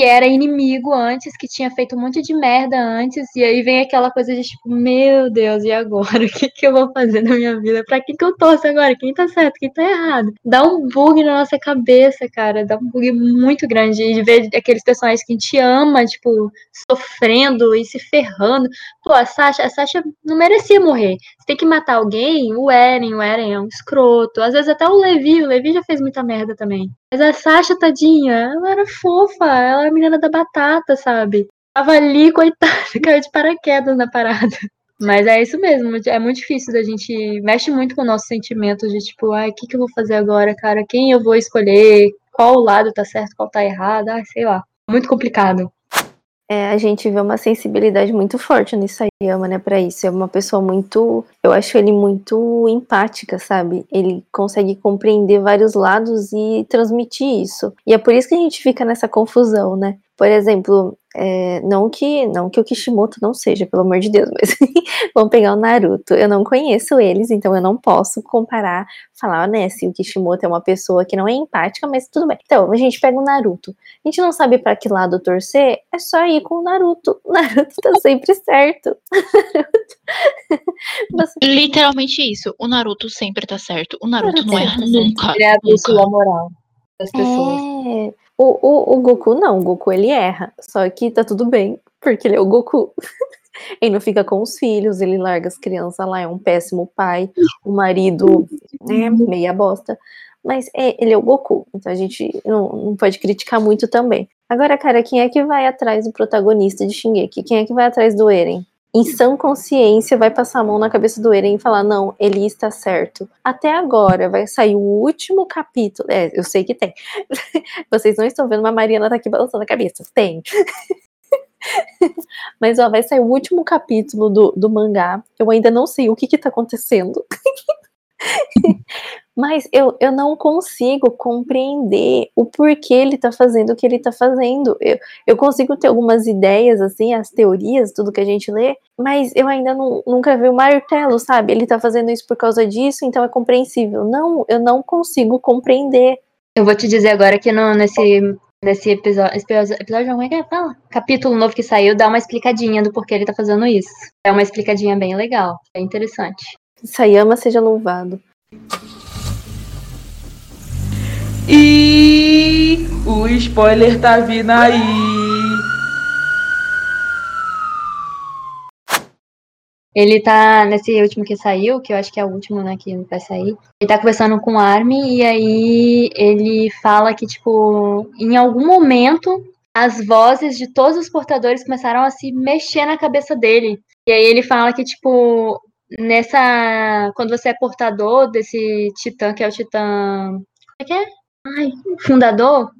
era inimigo antes, que tinha feito um monte de merda antes, e aí vem aquela coisa de tipo, meu Deus, e agora? O que, que eu vou fazer na minha vida? Pra que, que eu torço agora? Quem tá certo? Quem tá errado? Dá um bug na nossa cabeça, cara. Dá um bug muito grande. de ver aqueles personagens que a gente ama, tipo, sofrendo e se ferrando. Pô, a Sasha, a Sasha não merecia morrer. Tem que matar alguém, o Eren, o Eren é um escroto. Às vezes até o Levi, o Levi já fez muita merda também. Mas a Sasha, tadinha, ela era fofa, ela era a menina da batata, sabe? Tava ali, coitada, caiu de paraquedas na parada. Mas é isso mesmo, é muito difícil da gente. Mexe muito com o nosso sentimento de tipo, ai, o que, que eu vou fazer agora, cara? Quem eu vou escolher? Qual lado tá certo, qual tá errado? Ai, sei lá. Muito complicado. É, a gente vê uma sensibilidade muito forte no Isayama, né, pra isso. É uma pessoa muito. Eu acho ele muito empática, sabe? Ele consegue compreender vários lados e transmitir isso. E é por isso que a gente fica nessa confusão, né? Por exemplo, é, não que não que o Kishimoto não seja, pelo amor de Deus, mas vamos pegar o Naruto. Eu não conheço eles, então eu não posso comparar, falar, né, se o Kishimoto é uma pessoa que não é empática, mas tudo bem. Então, a gente pega o Naruto. A gente não sabe para que lado torcer, é só ir com o Naruto. O Naruto tá sempre certo. Você... Literalmente isso. O Naruto sempre tá certo. O Naruto, Naruto não erra nunca. Ele é a bússola moral das pessoas. É... O, o, o Goku não, o Goku ele erra, só que tá tudo bem, porque ele é o Goku. ele não fica com os filhos, ele larga as crianças lá, é um péssimo pai, o marido é meia bosta. Mas é, ele é o Goku, então a gente não, não pode criticar muito também. Agora, cara, quem é que vai atrás do protagonista de Shingeki? Quem é que vai atrás do Eren? Em sã consciência, vai passar a mão na cabeça do Eren e falar: não, ele está certo. Até agora, vai sair o último capítulo. É, eu sei que tem. Vocês não estão vendo, mas a Mariana tá aqui balançando a cabeça. Tem. Mas ó, vai sair o último capítulo do, do mangá. Eu ainda não sei o que, que tá acontecendo. Mas eu, eu não consigo compreender o porquê ele tá fazendo o que ele tá fazendo. Eu, eu consigo ter algumas ideias, assim, as teorias, tudo que a gente lê, mas eu ainda não, nunca vi o martelo, sabe? Ele tá fazendo isso por causa disso, então é compreensível. Não, eu não consigo compreender. Eu vou te dizer agora que no, nesse, nesse episódio, episódio, como é que é? Fala. Capítulo novo que saiu, dá uma explicadinha do porquê ele tá fazendo isso. É uma explicadinha bem legal, é interessante. Sayama seja louvado. E o spoiler tá vindo aí. Ele tá nesse último que saiu, que eu acho que é o último, né, que vai sair. Ele tá conversando com o Armin e aí ele fala que, tipo, em algum momento as vozes de todos os portadores começaram a se mexer na cabeça dele. E aí ele fala que, tipo, nessa. Quando você é portador desse titã, que é o titã. Como é que é? Ai, fundador,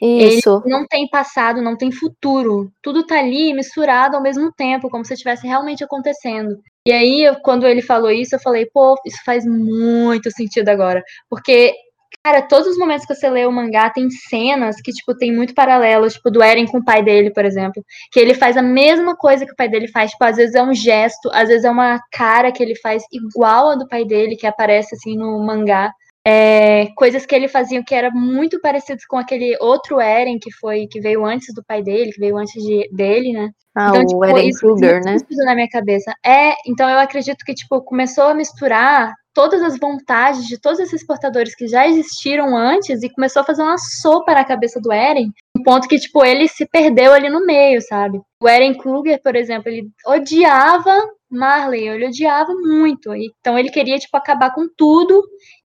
Isso. ele não tem passado, não tem futuro. Tudo tá ali misturado ao mesmo tempo, como se estivesse realmente acontecendo. E aí, quando ele falou isso, eu falei, pô, isso faz muito sentido agora. Porque, cara, todos os momentos que você lê o mangá tem cenas que, tipo, tem muito paralelo, tipo, do Eren com o pai dele, por exemplo. Que ele faz a mesma coisa que o pai dele faz. Tipo, às vezes é um gesto, às vezes é uma cara que ele faz igual a do pai dele, que aparece, assim, no mangá é, coisas que ele fazia que era muito parecidas com aquele outro Eren que foi que veio antes do pai dele, que veio antes de, dele, né? Ah, então, o tipo, Eren Kruger, né? Isso na minha cabeça. É, então eu acredito que tipo começou a misturar todas as vontades de todos esses portadores que já existiram antes e começou a fazer uma sopa na cabeça do Eren, um ponto que tipo ele se perdeu ali no meio, sabe? O Eren Kruger, por exemplo, ele odiava Marley, ele odiava muito. Então ele queria tipo acabar com tudo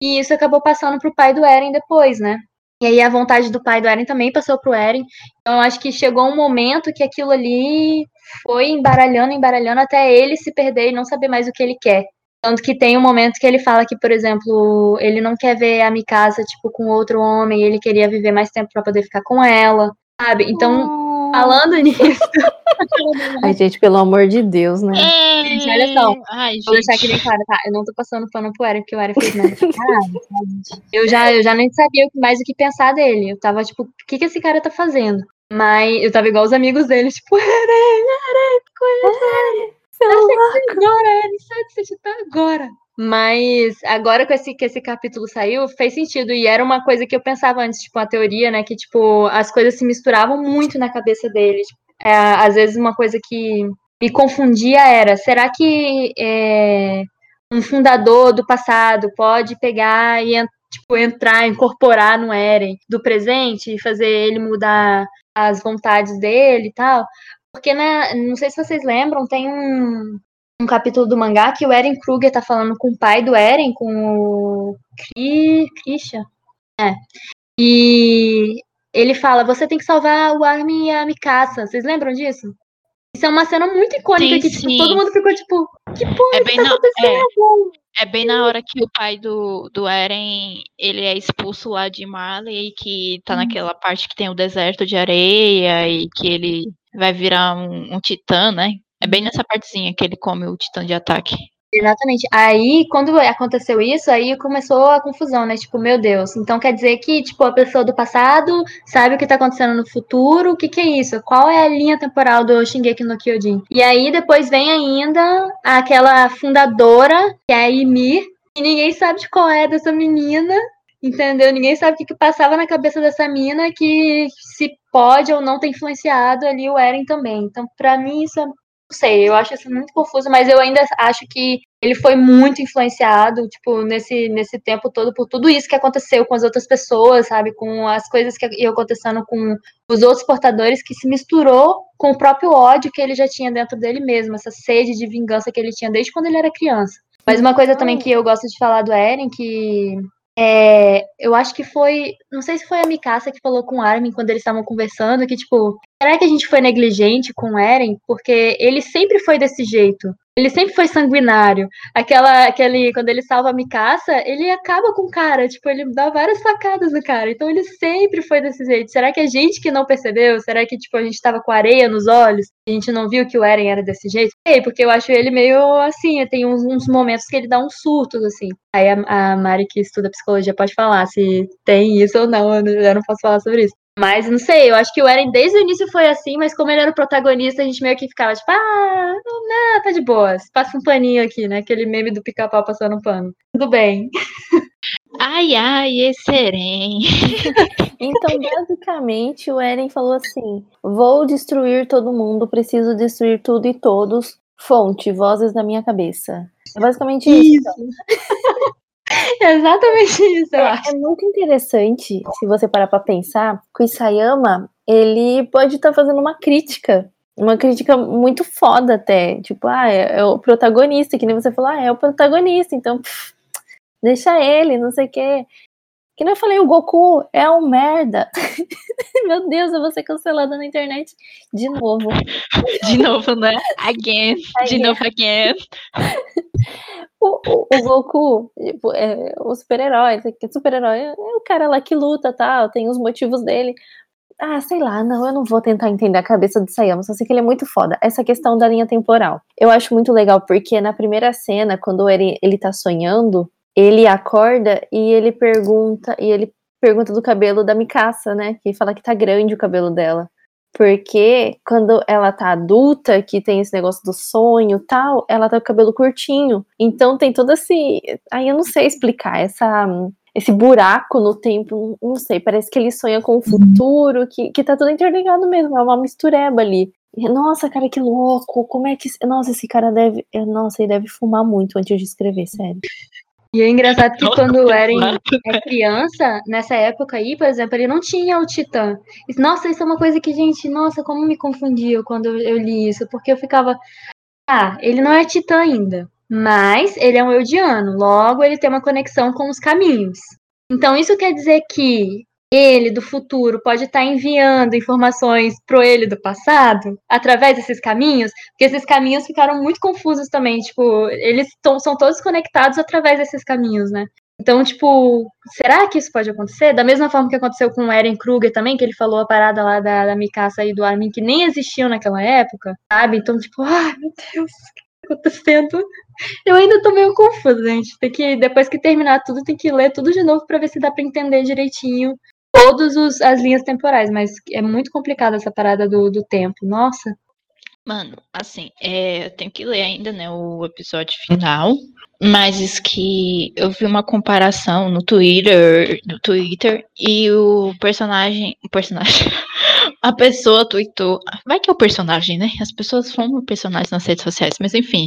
e isso acabou passando pro pai do Eren depois, né? E aí a vontade do pai do Eren também passou pro Eren. Então acho que chegou um momento que aquilo ali foi embaralhando, embaralhando até ele se perder e não saber mais o que ele quer. Tanto que tem um momento que ele fala que, por exemplo, ele não quer ver a Mikasa, tipo, com outro homem, ele queria viver mais tempo para poder ficar com ela, sabe? Então, falando nisso. Ai, gente, pelo amor de Deus, né? É, gente, olha só. Ai, vou deixar aqui bem claro, tá? Eu não tô passando pano pro Eren, porque o Eren fez nada. Caralho, eu já, eu já nem sabia mais o que pensar dele. Eu tava, tipo, o que, que esse cara tá fazendo? Mas eu tava igual os amigos dele, tipo, Eren, Eren, conhece Agora, Eren, sai desse titã agora. Mas agora com esse, que esse capítulo saiu, fez sentido. E era uma coisa que eu pensava antes, tipo, a teoria, né? Que, tipo, as coisas se misturavam muito na cabeça dele. Tipo, é, às vezes uma coisa que me confundia era, será que é, um fundador do passado pode pegar e tipo, entrar, incorporar no Eren do presente e fazer ele mudar as vontades dele e tal? Porque, né, não sei se vocês lembram, tem um, um capítulo do mangá que o Eren Kruger tá falando com o pai do Eren, com o Kri... Krisha. É. E ele fala, você tem que salvar o Armin e a Mikasa. Vocês lembram disso? Isso é uma cena muito icônica Sim, que tipo, todo mundo ficou tipo, que porra É que bem tá na- acontecendo? É bem na hora que o pai do, do Eren, ele é expulso lá de Marley, que tá naquela parte que tem o deserto de areia e que ele vai virar um, um titã, né? É bem nessa partezinha que ele come o titã de ataque. Exatamente. Aí, quando aconteceu isso, aí começou a confusão, né? Tipo, meu Deus. Então quer dizer que, tipo, a pessoa do passado sabe o que tá acontecendo no futuro? O que que é isso? Qual é a linha temporal do Shingeki no Kyojin? E aí depois vem ainda aquela fundadora, que é a Ymir, e ninguém sabe de qual é dessa menina, entendeu? Ninguém sabe o que, que passava na cabeça dessa mina que se pode ou não ter influenciado ali o Eren também. Então, pra mim, isso é não sei, eu acho isso muito confuso, mas eu ainda acho que ele foi muito influenciado, tipo, nesse, nesse tempo todo, por tudo isso que aconteceu com as outras pessoas, sabe? Com as coisas que iam acontecendo com os outros portadores, que se misturou com o próprio ódio que ele já tinha dentro dele mesmo, essa sede de vingança que ele tinha desde quando ele era criança. Mas uma coisa também que eu gosto de falar do Eren, que é, eu acho que foi, não sei se foi a Mikasa que falou com o Armin quando eles estavam conversando, que tipo, será que a gente foi negligente com o Eren? Porque ele sempre foi desse jeito. Ele sempre foi sanguinário. Aquela, aquele, quando ele salva a Mikasa, ele acaba com o cara, tipo, ele dá várias facadas no cara. Então ele sempre foi desse jeito. Será que a gente que não percebeu? Será que, tipo, a gente tava com areia nos olhos? A gente não viu que o Eren era desse jeito? Sei, porque eu acho ele meio assim, tem uns, uns momentos que ele dá uns surtos, assim. Aí a, a Mari, que estuda psicologia, pode falar se tem isso ou não- eu não posso falar sobre isso. Mas não sei, eu acho que o Eren desde o início foi assim, mas como ele era o protagonista, a gente meio que ficava tipo, ah, não, não, tá de boas, passa um paninho aqui, né? Aquele meme do pica-pau passando um pano. Tudo bem. Ai, ai, esse Eren. Então, basicamente, o Eren falou assim: vou destruir todo mundo, preciso destruir tudo e todos. Fonte, vozes na minha cabeça. É basicamente isso. É exatamente isso, eu acho. É muito interessante, se você parar pra pensar, que o Isayama, ele pode estar fazendo uma crítica. Uma crítica muito foda até. Tipo, ah, é, é o protagonista, que nem você falou, ah, é o protagonista, então pff, deixa ele, não sei o quê. Que nem eu falei, o Goku é um merda. Meu Deus, eu vou ser cancelada na internet de novo. De novo, né? Again. De Again. novo, again. O, o- o Goku, tipo, é o super-herói, aqui, super-herói é o cara lá que luta, tal, tem os motivos dele. Ah, sei lá, não, eu não vou tentar entender a cabeça do Sayama, só sei que ele é muito foda. Essa questão da linha temporal. Eu acho muito legal, porque na primeira cena, quando ele, ele tá sonhando, ele acorda e ele pergunta, e ele pergunta do cabelo da Mikasa, né? Que fala que tá grande o cabelo dela. Porque quando ela tá adulta, que tem esse negócio do sonho e tal, ela tá com o cabelo curtinho. Então tem todo esse. Aí eu não sei explicar, essa, esse buraco no tempo, não sei, parece que ele sonha com o futuro, que, que tá tudo interligado mesmo, é uma mistureba ali. Nossa, cara, que louco! Como é que. Nossa, esse cara deve. Nossa, ele deve fumar muito antes de escrever, sério. E é engraçado que quando o Eren é criança, nessa época aí, por exemplo, ele não tinha o Titã. Nossa, isso é uma coisa que, gente, nossa, como me confundiu quando eu, eu li isso, porque eu ficava, ah, ele não é Titã ainda, mas ele é um Eldiano, logo ele tem uma conexão com os caminhos. Então isso quer dizer que ele do futuro pode estar enviando informações pro ele do passado através desses caminhos, porque esses caminhos ficaram muito confusos também, tipo, eles são todos conectados através desses caminhos, né? Então, tipo, será que isso pode acontecer? Da mesma forma que aconteceu com o Eren Kruger também, que ele falou a parada lá da, da Mikasa e do Armin, que nem existiam naquela época, sabe? Então, tipo, ai, meu Deus, o que tá acontecendo? Eu ainda tô meio confusa, gente. Tem que, depois que terminar tudo, tem que ler tudo de novo pra ver se dá pra entender direitinho todas as linhas temporais, mas é muito complicado essa parada do, do tempo. Nossa, Mano, assim, é, eu tenho que ler ainda, né, o episódio final. Mas isso que eu vi uma comparação no Twitter, no Twitter, e o personagem, o personagem, a pessoa tweetou, vai que é o personagem, né? As pessoas formam personagens nas redes sociais, mas enfim.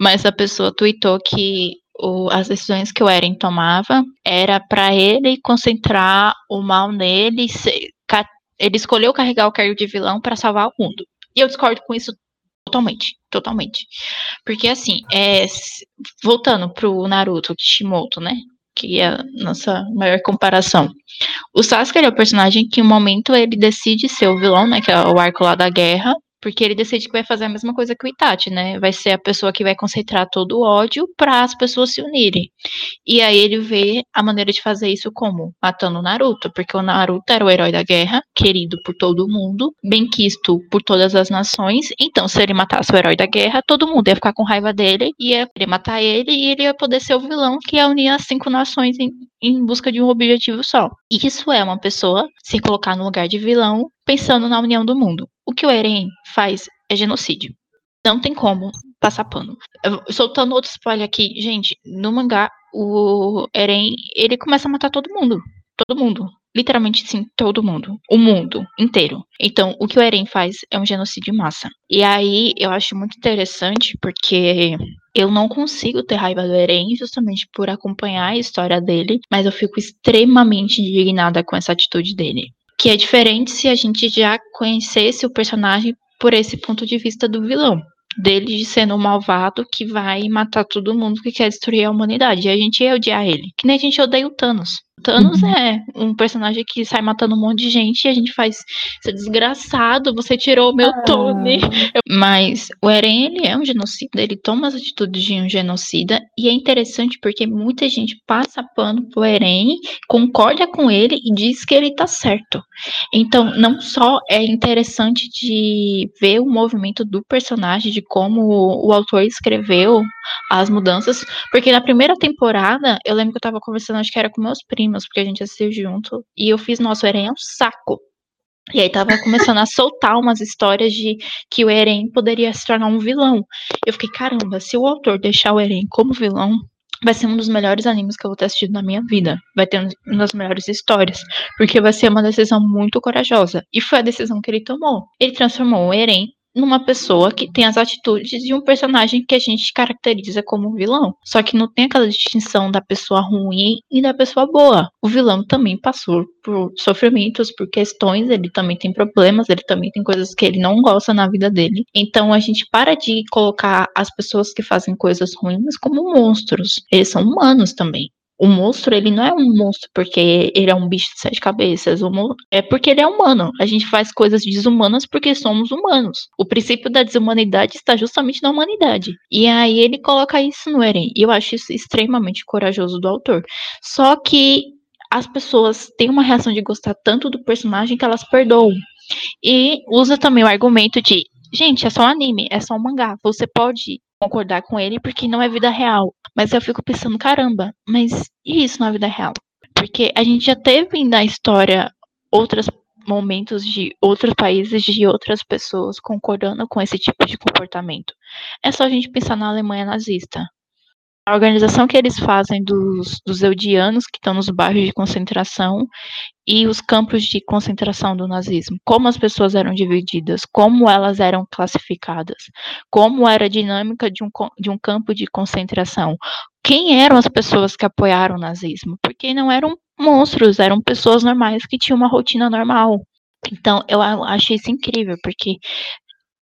Mas a pessoa tweetou que o, as decisões que o Eren tomava era para ele concentrar o mal nele, se, ca, ele escolheu carregar o cargo de vilão para salvar o mundo. E eu discordo com isso totalmente, totalmente. Porque assim, é, voltando pro Naruto Kishimoto, né? Que é a nossa maior comparação. O Sasuke é o personagem que, no momento, ele decide ser o vilão, né? Que é o arco lá da guerra. Porque ele decide que vai fazer a mesma coisa que o Itachi, né? Vai ser a pessoa que vai concentrar todo o ódio para as pessoas se unirem. E aí ele vê a maneira de fazer isso como? Matando o Naruto, porque o Naruto era o herói da guerra, querido por todo mundo, bem quisto por todas as nações. Então, se ele matasse o herói da guerra, todo mundo ia ficar com raiva dele, ia querer matar ele e ele ia poder ser o vilão que ia unir as cinco nações em, em busca de um objetivo só. Isso é uma pessoa se colocar no lugar de vilão pensando na união do mundo. O que o Eren faz é genocídio. Não tem como passar pano. Soltando outro spoiler aqui, gente, no mangá, o Eren, ele começa a matar todo mundo. Todo mundo. Literalmente, sim, todo mundo. O mundo inteiro. Então, o que o Eren faz é um genocídio em massa. E aí, eu acho muito interessante, porque eu não consigo ter raiva do Eren justamente por acompanhar a história dele, mas eu fico extremamente indignada com essa atitude dele. Que é diferente se a gente já conhecesse o personagem por esse ponto de vista do vilão dele de sendo um malvado que vai matar todo mundo que quer destruir a humanidade. E a gente ia odiar ele. Que nem a gente odeia o Thanos. Thanos uhum. é um personagem que sai matando um monte de gente e a gente faz ser desgraçado, você tirou o meu ah. Tony. Mas o Eren, ele é um genocida, ele toma as atitudes de um genocida e é interessante porque muita gente passa pano pro Eren, concorda com ele e diz que ele tá certo. Então, não só é interessante de ver o movimento do personagem, de como o autor escreveu as mudanças, porque na primeira temporada, eu lembro que eu tava conversando, acho que era com meus primos, porque a gente assistiu junto. E eu fiz, nosso Eren é um saco. E aí tava começando a soltar umas histórias de que o Eren poderia se tornar um vilão. Eu fiquei, caramba, se o autor deixar o Eren como vilão, vai ser um dos melhores animes que eu vou ter assistido na minha vida. Vai ter uma das melhores histórias. Porque vai ser uma decisão muito corajosa. E foi a decisão que ele tomou. Ele transformou o Eren numa pessoa que tem as atitudes de um personagem que a gente caracteriza como vilão. Só que não tem aquela distinção da pessoa ruim e da pessoa boa. O vilão também passou por sofrimentos, por questões, ele também tem problemas, ele também tem coisas que ele não gosta na vida dele. Então a gente para de colocar as pessoas que fazem coisas ruins como monstros. Eles são humanos também o monstro, ele não é um monstro porque ele é um bicho de sete cabeças. É porque ele é humano. A gente faz coisas desumanas porque somos humanos. O princípio da desumanidade está justamente na humanidade. E aí ele coloca isso no Eren. E eu acho isso extremamente corajoso do autor. Só que as pessoas têm uma reação de gostar tanto do personagem que elas perdoam. E usa também o argumento de, gente, é só um anime, é só um mangá. Você pode concordar com ele porque não é vida real. Mas eu fico pensando, caramba, mas e isso na vida real? Porque a gente já teve na história outros momentos de outros países, de outras pessoas concordando com esse tipo de comportamento. É só a gente pensar na Alemanha nazista. A organização que eles fazem dos, dos eudianos que estão nos bairros de concentração e os campos de concentração do nazismo, como as pessoas eram divididas, como elas eram classificadas, como era a dinâmica de um, de um campo de concentração, quem eram as pessoas que apoiaram o nazismo, porque não eram monstros, eram pessoas normais que tinham uma rotina normal. Então, eu achei isso incrível, porque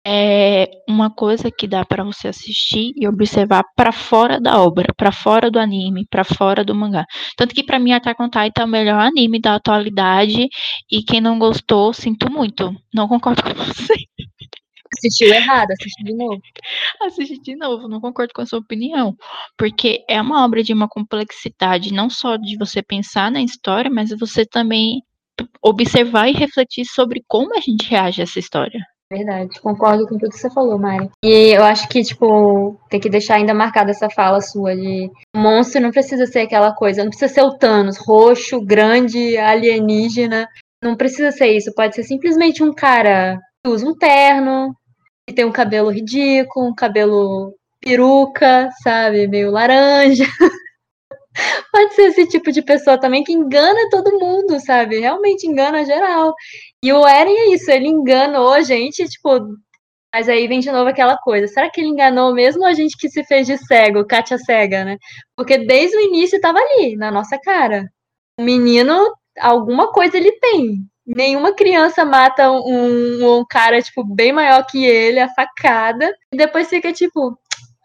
é uma coisa que dá para você assistir e observar para fora da obra, para fora do anime, para fora do mangá. Tanto que para mim Attack on Titan é o melhor anime da atualidade e quem não gostou, sinto muito. Não concordo com você. Assistiu errado, assiste de novo. Assiste de novo, não concordo com a sua opinião. Porque é uma obra de uma complexidade, não só de você pensar na história, mas você também observar e refletir sobre como a gente reage a essa história. Verdade, concordo com tudo que você falou, Mari. E eu acho que, tipo, tem que deixar ainda marcada essa fala sua de monstro não precisa ser aquela coisa, não precisa ser o Thanos, roxo, grande, alienígena. Não precisa ser isso, pode ser simplesmente um cara que usa um terno, que tem um cabelo ridículo, um cabelo peruca, sabe? Meio laranja. Pode ser esse tipo de pessoa também que engana todo mundo, sabe? Realmente engana geral. E o Eren é isso, ele enganou a gente, tipo. Mas aí vem de novo aquela coisa. Será que ele enganou mesmo a gente que se fez de cego, Kátia cega, né? Porque desde o início tava ali, na nossa cara. O menino, alguma coisa ele tem. Nenhuma criança mata um, um cara, tipo, bem maior que ele, a facada, e depois fica, tipo,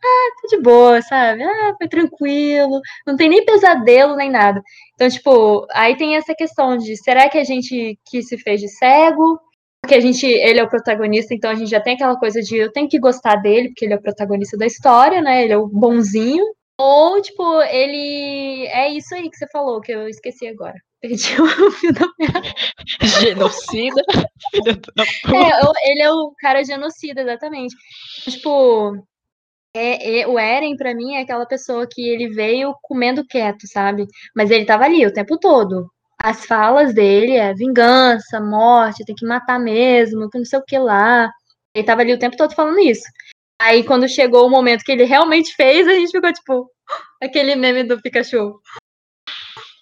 ah, tá de boa, sabe? Ah, foi tranquilo, não tem nem pesadelo nem nada. Então, tipo, aí tem essa questão de será que a gente que se fez de cego? Porque a gente, ele é o protagonista, então a gente já tem aquela coisa de eu tenho que gostar dele, porque ele é o protagonista da história, né? Ele é o bonzinho. Ou, tipo, ele é isso aí que você falou, que eu esqueci agora. Perdi o fio da meada. Genocida. É, ele é o cara genocida, exatamente. Tipo, é, é, o Eren, para mim, é aquela pessoa que ele veio comendo quieto, sabe? Mas ele tava ali o tempo todo. As falas dele é vingança, morte, tem que matar mesmo, que não sei o que lá. Ele tava ali o tempo todo falando isso. Aí, quando chegou o momento que ele realmente fez, a gente ficou tipo, aquele meme do Pikachu.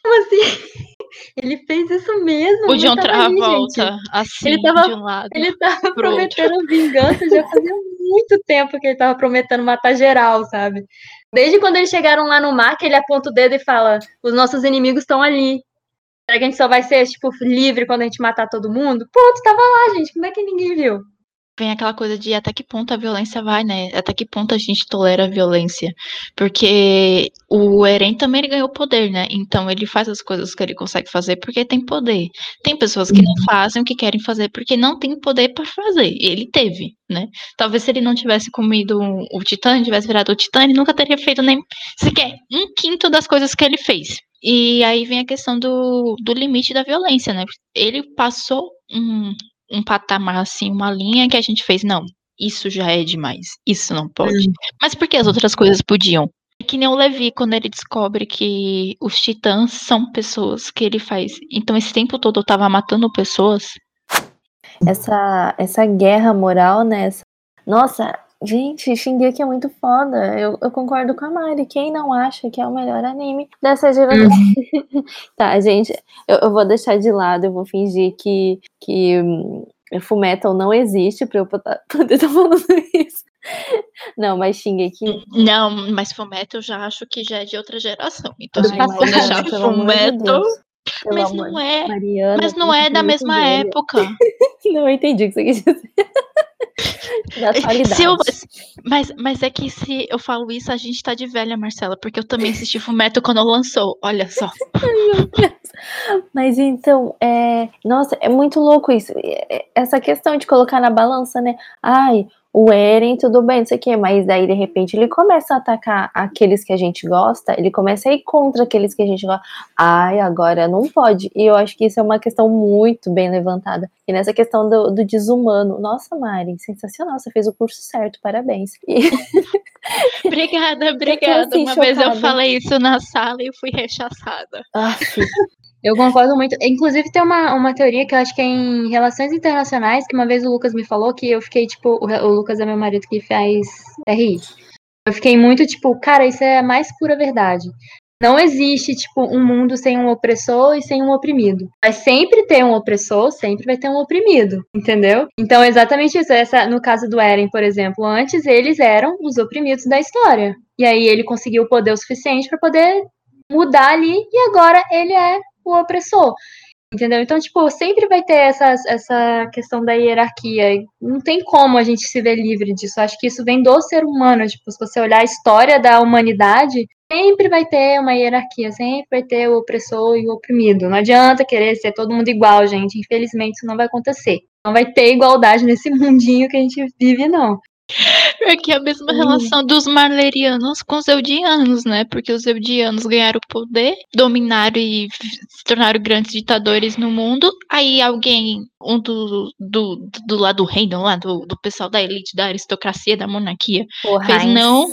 Como assim? Ele fez isso mesmo. O John Travolta, assim, ele tava, de um lado. Ele tava prometendo outro. vingança já fazia muito tempo que ele tava prometendo matar geral, sabe? Desde quando eles chegaram lá no mar, que ele aponta o dedo e fala: os nossos inimigos estão ali. Será que a gente só vai ser, tipo, livre quando a gente matar todo mundo? Pronto, tava lá, gente. Como é que ninguém viu? Vem aquela coisa de até que ponto a violência vai, né? Até que ponto a gente tolera a violência. Porque o Eren também ganhou poder, né? Então ele faz as coisas que ele consegue fazer porque tem poder. Tem pessoas que não uhum. fazem o que querem fazer porque não tem poder para fazer. Ele teve, né? Talvez se ele não tivesse comido o Titã, tivesse virado o Titã, ele nunca teria feito nem sequer um quinto das coisas que ele fez. E aí vem a questão do, do limite da violência, né? Ele passou um, um patamar assim, uma linha que a gente fez, não, isso já é demais, isso não pode. Hum. Mas por que as outras coisas podiam? É que nem o Levi, quando ele descobre que os titãs são pessoas que ele faz. Então, esse tempo todo eu tava matando pessoas. Essa, essa guerra moral, né? Nossa, gente, Shingeki é muito foda. Eu, eu concordo com a Mari. Quem não acha que é o melhor anime dessa geração? Uhum. tá, gente, eu, eu, vou deixar de lado, eu vou fingir que, que hum, Fullmetal não existe pra eu poder estar tá falando isso. Não, mas Shingeki. Não, mas Fullmetal eu já acho que já é de outra geração. Então, se for deixar Fullmetal. mas não é. Mariana, mas não é da mesma época. não entendi o que você quis dizer. Eu, mas, mas é que se eu falo isso, a gente tá de velha, Marcela, porque eu também assisti Fumeto quando lançou. Olha só. Mas então, é... nossa, é muito louco isso. Essa questão de colocar na balança, né? Ai, o Eren, tudo bem, não sei o quê, mas daí de repente ele começa a atacar aqueles que a gente gosta, ele começa a ir contra aqueles que a gente gosta. Ai, agora não pode. E eu acho que isso é uma questão muito bem levantada. E nessa questão do, do desumano, nossa, Mari, sensacional, você fez o curso certo, parabéns. E... obrigada, obrigada. Assim, uma chocada. vez eu falei isso na sala e fui rechaçada. Aff. Eu concordo muito. Inclusive, tem uma, uma teoria que eu acho que é em relações internacionais, que uma vez o Lucas me falou que eu fiquei, tipo, o, o Lucas é meu marido que faz RI. Eu fiquei muito, tipo, cara, isso é a mais pura verdade. Não existe, tipo, um mundo sem um opressor e sem um oprimido. Vai sempre ter um opressor, sempre vai ter um oprimido, entendeu? Então, exatamente isso. Essa, no caso do Eren, por exemplo, antes eles eram os oprimidos da história. E aí ele conseguiu o poder o suficiente para poder mudar ali, e agora ele é o opressor. Entendeu? Então, tipo, sempre vai ter essa, essa questão da hierarquia. Não tem como a gente se ver livre disso. Acho que isso vem do ser humano. Tipo, se você olhar a história da humanidade, sempre vai ter uma hierarquia, sempre vai ter o opressor e o oprimido. Não adianta querer ser todo mundo igual, gente. Infelizmente, isso não vai acontecer. Não vai ter igualdade nesse mundinho que a gente vive, não. Porque é a mesma relação dos marlerianos com os eudianos, né? Porque os eudianos ganharam poder, dominaram e se tornaram grandes ditadores no mundo. Aí alguém, um do, do, do lado do reino, lá do, do pessoal da elite, da aristocracia, da monarquia, Porra, fez não.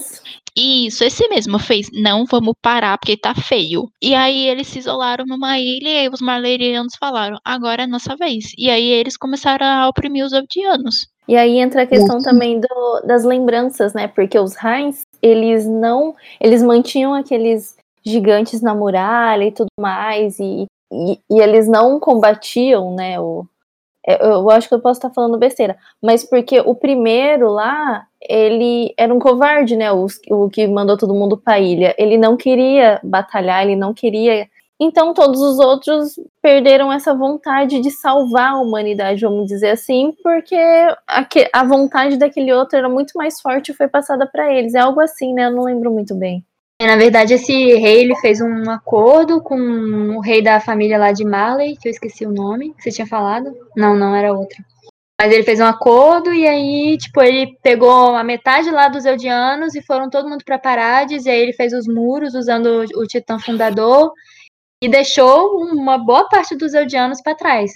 Isso, esse mesmo fez, não vamos parar porque tá feio. E aí eles se isolaram numa ilha e aí os marlerianos falaram, agora é nossa vez. E aí eles começaram a oprimir os eudianos. E aí entra a questão também do, das lembranças, né? Porque os Heinz, eles não. Eles mantinham aqueles gigantes na muralha e tudo mais, e, e, e eles não combatiam, né? O, é, eu acho que eu posso estar falando besteira, mas porque o primeiro lá, ele era um covarde, né? O, o que mandou todo mundo pra ilha. Ele não queria batalhar, ele não queria então todos os outros perderam essa vontade de salvar a humanidade, vamos dizer assim, porque a, vontade daquele outro era muito mais forte e foi passada para eles. É algo assim, né? Eu não lembro muito bem. É, na verdade, esse rei ele fez um acordo com o rei da família lá de Marley, que eu esqueci o nome, que você tinha falado. Não, não era outro. Mas ele fez um acordo e aí, tipo, ele pegou a metade lá dos Eldianos e foram todo mundo para Parades, e aí ele fez os muros usando o Titã Fundador e deixou uma boa parte dos Eldianos para trás.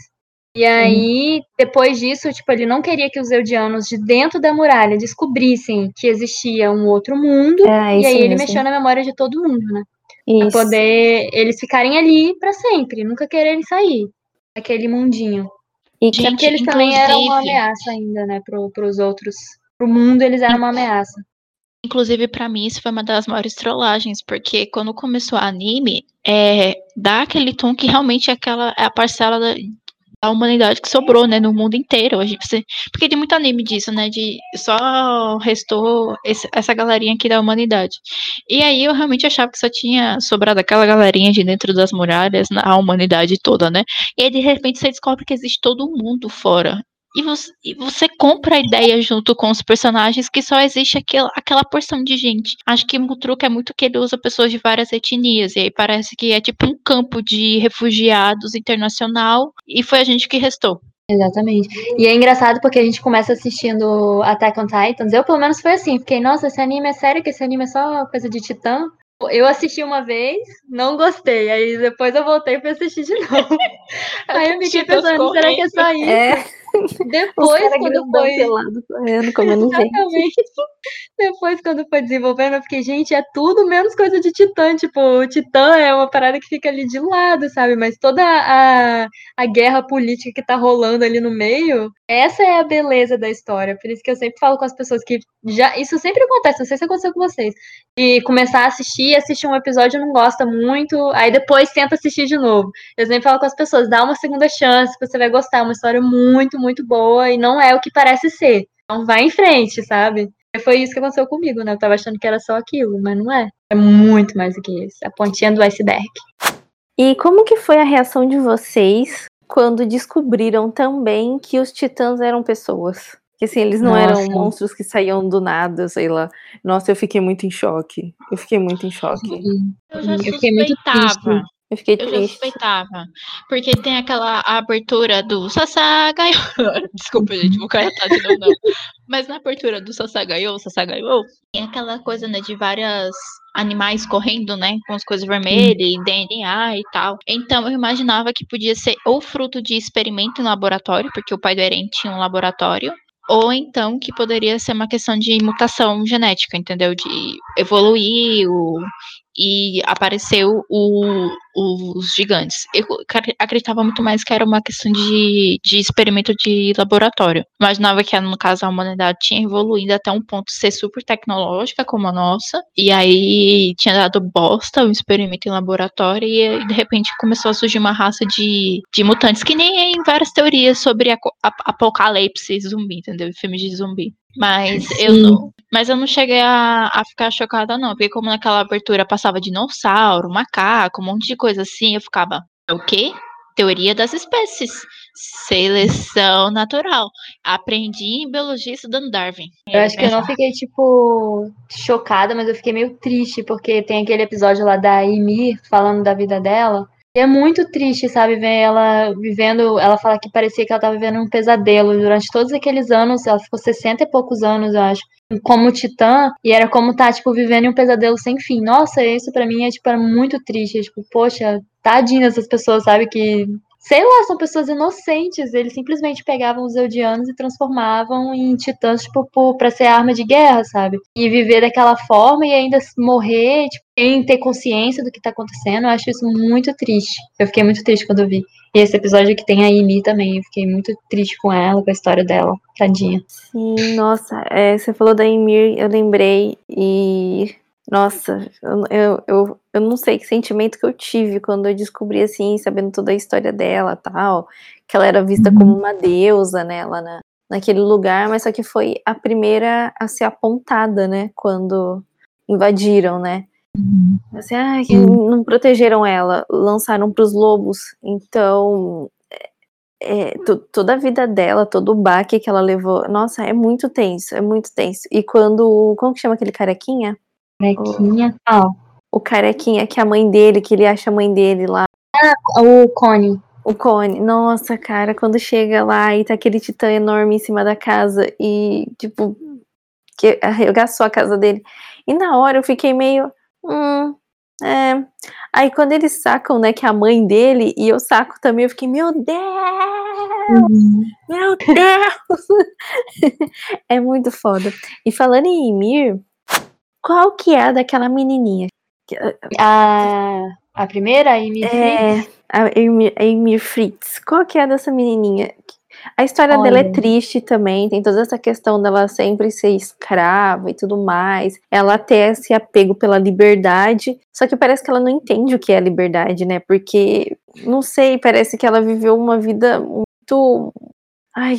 E aí, depois disso, tipo, ele não queria que os Eldianos de dentro da muralha descobrissem que existia um outro mundo. É, e aí ele mesmo. mexeu na memória de todo mundo, né? Isso. Pra poder eles ficarem ali para sempre, nunca quererem sair daquele mundinho. E porque eles também eram uma ameaça ainda, né, pro, pros outros. Pro mundo eles eram uma ameaça. Inclusive, pra mim, isso foi uma das maiores trollagens, porque quando começou o anime, é, dá aquele tom que realmente é aquela é a parcela da, da humanidade que sobrou, né, no mundo inteiro. A gente, porque tem muito anime disso, né, de só restou esse- essa galerinha aqui da humanidade. E aí eu realmente achava que só tinha sobrado aquela galerinha de dentro das muralhas, a humanidade toda, né. E aí, de repente, você descobre que existe todo mundo fora. E você, e você compra a ideia junto com os personagens que só existe aquela, aquela porção de gente. Acho que o truque é muito que ele usa pessoas de várias etnias. E aí parece que é tipo um campo de refugiados internacional. E foi a gente que restou. Exatamente. E é engraçado porque a gente começa assistindo Attack on Titans. Eu, pelo menos, foi assim. Fiquei, nossa, esse anime é sério que esse anime é só coisa de titã? Eu assisti uma vez, não gostei. Aí depois eu voltei pra assistir de novo. Aí eu fiquei pensando, será que é só isso? É, Depois, quando foi. pelado correndo, comendo gente. Exatamente. Depois, quando foi desenvolvendo, eu fiquei, gente, é tudo menos coisa de Titã. Tipo, o Titã é uma parada que fica ali de lado, sabe? Mas toda a, a guerra política que tá rolando ali no meio, essa é a beleza da história. Por isso que eu sempre falo com as pessoas que já. Isso sempre acontece, não sei se aconteceu com vocês. E começar a assistir, assistir um episódio não gosta muito, aí depois tenta assistir de novo. Eu sempre falo com as pessoas, dá uma segunda chance, você vai gostar. É uma história muito, muito boa e não é o que parece ser. Então vai em frente, sabe? Foi isso que aconteceu comigo, né? Eu tava achando que era só aquilo, mas não é. É muito mais do que isso. A pontinha do iceberg. E como que foi a reação de vocês quando descobriram também que os titãs eram pessoas? Que assim, eles não eram Nossa. monstros que saíam do nada, sei lá. Nossa, eu fiquei muito em choque. Eu fiquei muito em choque. Eu já Eu fiquei muito suspeitava. Eu fiquei Eu já triste. suspeitava. Porque tem aquela abertura do Sasagayo. Desculpa, gente, o cara tá de novo, não. Mas na abertura do Sasagayo, Sasagayo, tem aquela coisa, né, de várias animais correndo, né, com as coisas vermelhas e DNA e tal. Então eu imaginava que podia ser ou fruto de experimento em laboratório, porque o pai do Eren tinha um laboratório, ou então que poderia ser uma questão de mutação genética, entendeu? De evoluir o, e apareceu o- os gigantes. Eu acre- acreditava muito mais que era uma questão de, de experimento de laboratório. Imaginava que, no caso, a humanidade tinha evoluído até um ponto de ser super tecnológica como a nossa, e aí tinha dado bosta o experimento em laboratório, e de repente começou a surgir uma raça de, de mutantes, que nem em várias teorias sobre aco- ap- apocalipse zumbi, entendeu? Filmes de zumbi. Mas eu não. Mas eu não cheguei a, a ficar chocada, não. Porque como naquela abertura passava dinossauro, macaco, um monte de coisa assim, eu ficava. "É O quê? Teoria das espécies. Seleção natural. Aprendi em biologia estudando Darwin. Eu acho que eu não fiquei, tipo, chocada, mas eu fiquei meio triste, porque tem aquele episódio lá da Ymir falando da vida dela. E é muito triste, sabe, ver ela vivendo. Ela fala que parecia que ela tava vivendo um pesadelo durante todos aqueles anos. Ela ficou 60 e poucos anos, eu acho, como titã. E era como tá, tipo, vivendo um pesadelo sem fim. Nossa, isso pra mim é, tipo, era muito triste. Tipo, poxa, tadinha dessas pessoas, sabe, que sei lá, são pessoas inocentes. Eles simplesmente pegavam os Eldianos e transformavam em titãs, tipo, pra ser arma de guerra, sabe? E viver daquela forma e ainda morrer, tipo, sem ter consciência do que tá acontecendo. Eu acho isso muito triste. Eu fiquei muito triste quando eu vi. E esse episódio que tem a Amy também, eu fiquei muito triste com ela, com a história dela. Tadinha. Sim, nossa, é, você falou da Emir, eu lembrei e. Nossa, eu, eu, eu, eu não sei que sentimento que eu tive quando eu descobri assim, sabendo toda a história dela tal, que ela era vista como uma deusa, né, lá na, naquele lugar, mas só que foi a primeira a ser apontada, né, quando invadiram, né. Assim, ah, que não protegeram ela, lançaram para os lobos. Então, é, to- toda a vida dela, todo o baque que ela levou, nossa, é muito tenso, é muito tenso. E quando, como que chama aquele carequinha? Brequinha. Ah, O carequinha que é a mãe dele, que ele acha a mãe dele lá, o Connie. o Cone. Nossa, cara, quando chega lá e tá aquele titã enorme em cima da casa e, tipo, que arregaçou a casa dele. E na hora eu fiquei meio. Hum, é. Aí quando eles sacam, né, que é a mãe dele, e eu saco também, eu fiquei, meu Deus! Meu Deus! é muito foda. E falando em Ymir, qual que é a daquela menininha? A, a primeira, a Amy Fritz, É, a Ymir, a Ymir Fritz. Qual que é a dessa menininha? A história dela é Olha. triste também, tem toda essa questão dela sempre ser escrava e tudo mais. Ela ter esse apego pela liberdade, só que parece que ela não entende o que é liberdade, né? Porque, não sei, parece que ela viveu uma vida muito. Ai,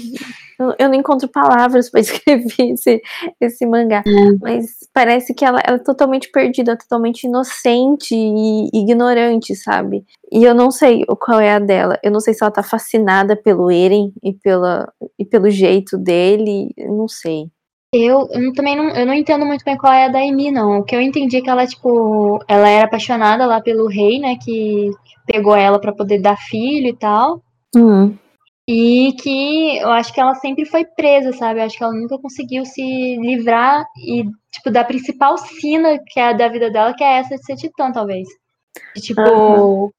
eu, eu não encontro palavras para descrever esse, esse mangá. Mas parece que ela, ela é totalmente perdida, totalmente inocente e ignorante, sabe? E eu não sei o- qual é a dela. Eu não sei se ela tá fascinada pelo Eren e, pela, e pelo jeito dele. eu Não sei. Eu, eu também não, eu não entendo muito bem qual é a da Amy, não. O que eu entendi é que ela, tipo, ela era apaixonada lá pelo rei, né, que pegou ela pra poder dar filho e tal. Hum, E que eu acho que ela sempre foi presa, sabe? Eu acho que ela nunca conseguiu se livrar e, tipo, da principal sina que é a da vida dela, que é essa de ser titã, talvez. De, tipo, Aham.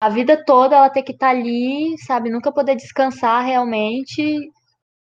a vida toda ela ter que estar ali, sabe? Nunca poder descansar realmente.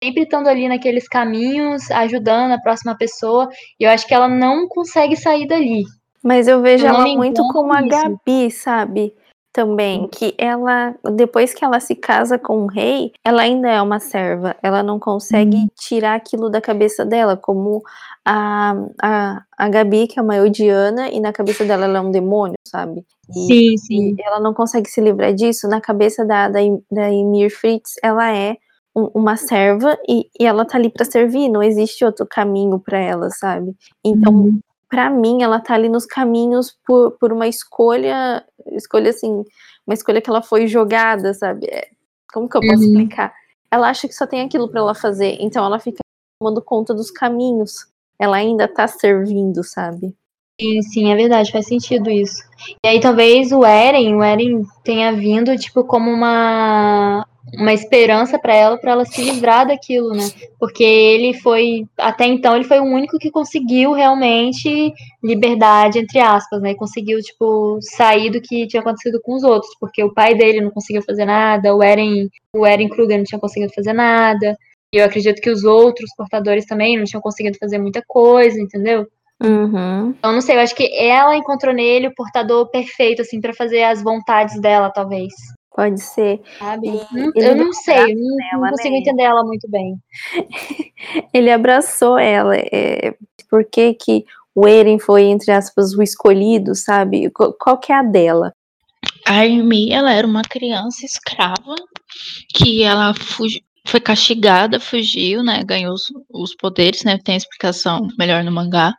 Sempre estando ali naqueles caminhos, ajudando a próxima pessoa. E eu acho que ela não consegue sair dali. Mas eu vejo eu ela muito como a. Gabi, sabe? Também, que ela, depois que ela se casa com o rei, ela ainda é uma serva. Ela não consegue tirar aquilo da cabeça dela, como a, a, a Gabi, que é uma Eldiana, e na cabeça dela ela é um demônio, sabe? E, Sim, e ela não consegue se livrar disso. Na cabeça da, da, da Ymir Fritz, ela é um- uma serva e, e ela tá ali pra servir, não existe outro caminho pra ela, sabe? Então, pra mim, ela tá ali nos caminhos por, por uma escolha, escolha assim, uma escolha que ela foi jogada, sabe? É, Como que eu posso Uhum. explicar? Ela acha que só tem aquilo pra ela fazer, então ela fica tomando conta dos caminhos. Ela ainda tá servindo, sabe? Sim, sim, é verdade, faz sentido isso. E aí talvez o Eren, o Eren tenha vindo tipo como uma uma esperança pra ela, pra ela se livrar daquilo, né? Porque ele foi até então ele foi o único que conseguiu realmente liberdade entre aspas, né? E conseguiu tipo sair do que tinha acontecido com os outros, porque o pai dele não conseguiu fazer nada, o Eren, o Eren Kruger não tinha conseguido fazer nada. E eu acredito que os outros portadores também não tinham conseguido fazer muita coisa, entendeu? Uhum. Então, não sei, eu acho que ela encontrou nele o portador perfeito, assim, pra fazer as vontades dela, talvez. Pode ser. Sabe? Ele eu deu não sei, eu não, não consigo né? entender ela muito bem. Ele abraçou ela. É, por que, que o Eren foi, entre aspas, o escolhido, sabe? Qual, que é a dela? A Amy, ela era uma criança escrava que ela fugi- foi castigada, fugiu, né? Ganhou os, os poderes, né? Tem explicação melhor no mangá.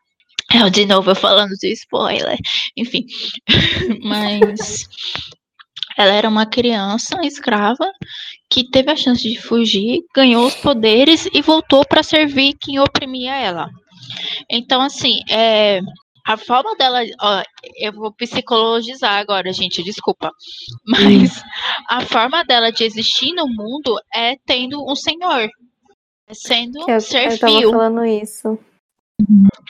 Eu, de novo, eu falando de spoiler. Enfim. Mas ela era uma criança escrava que teve a chance de fugir, ganhou os poderes e voltou para servir quem oprimia ela. Então, assim, é, a forma dela. Ó, eu vou psicologizar agora, gente, desculpa. Mas a forma dela de existir no mundo é tendo um senhor. É sendo Que eu, eu servil. falando isso.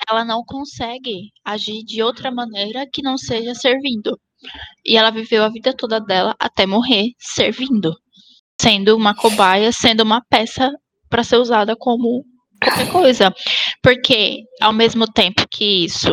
Ela não consegue agir de outra maneira que não seja servindo. E ela viveu a vida toda dela até morrer servindo, sendo uma cobaia, sendo uma peça para ser usada como qualquer coisa. Porque ao mesmo tempo que isso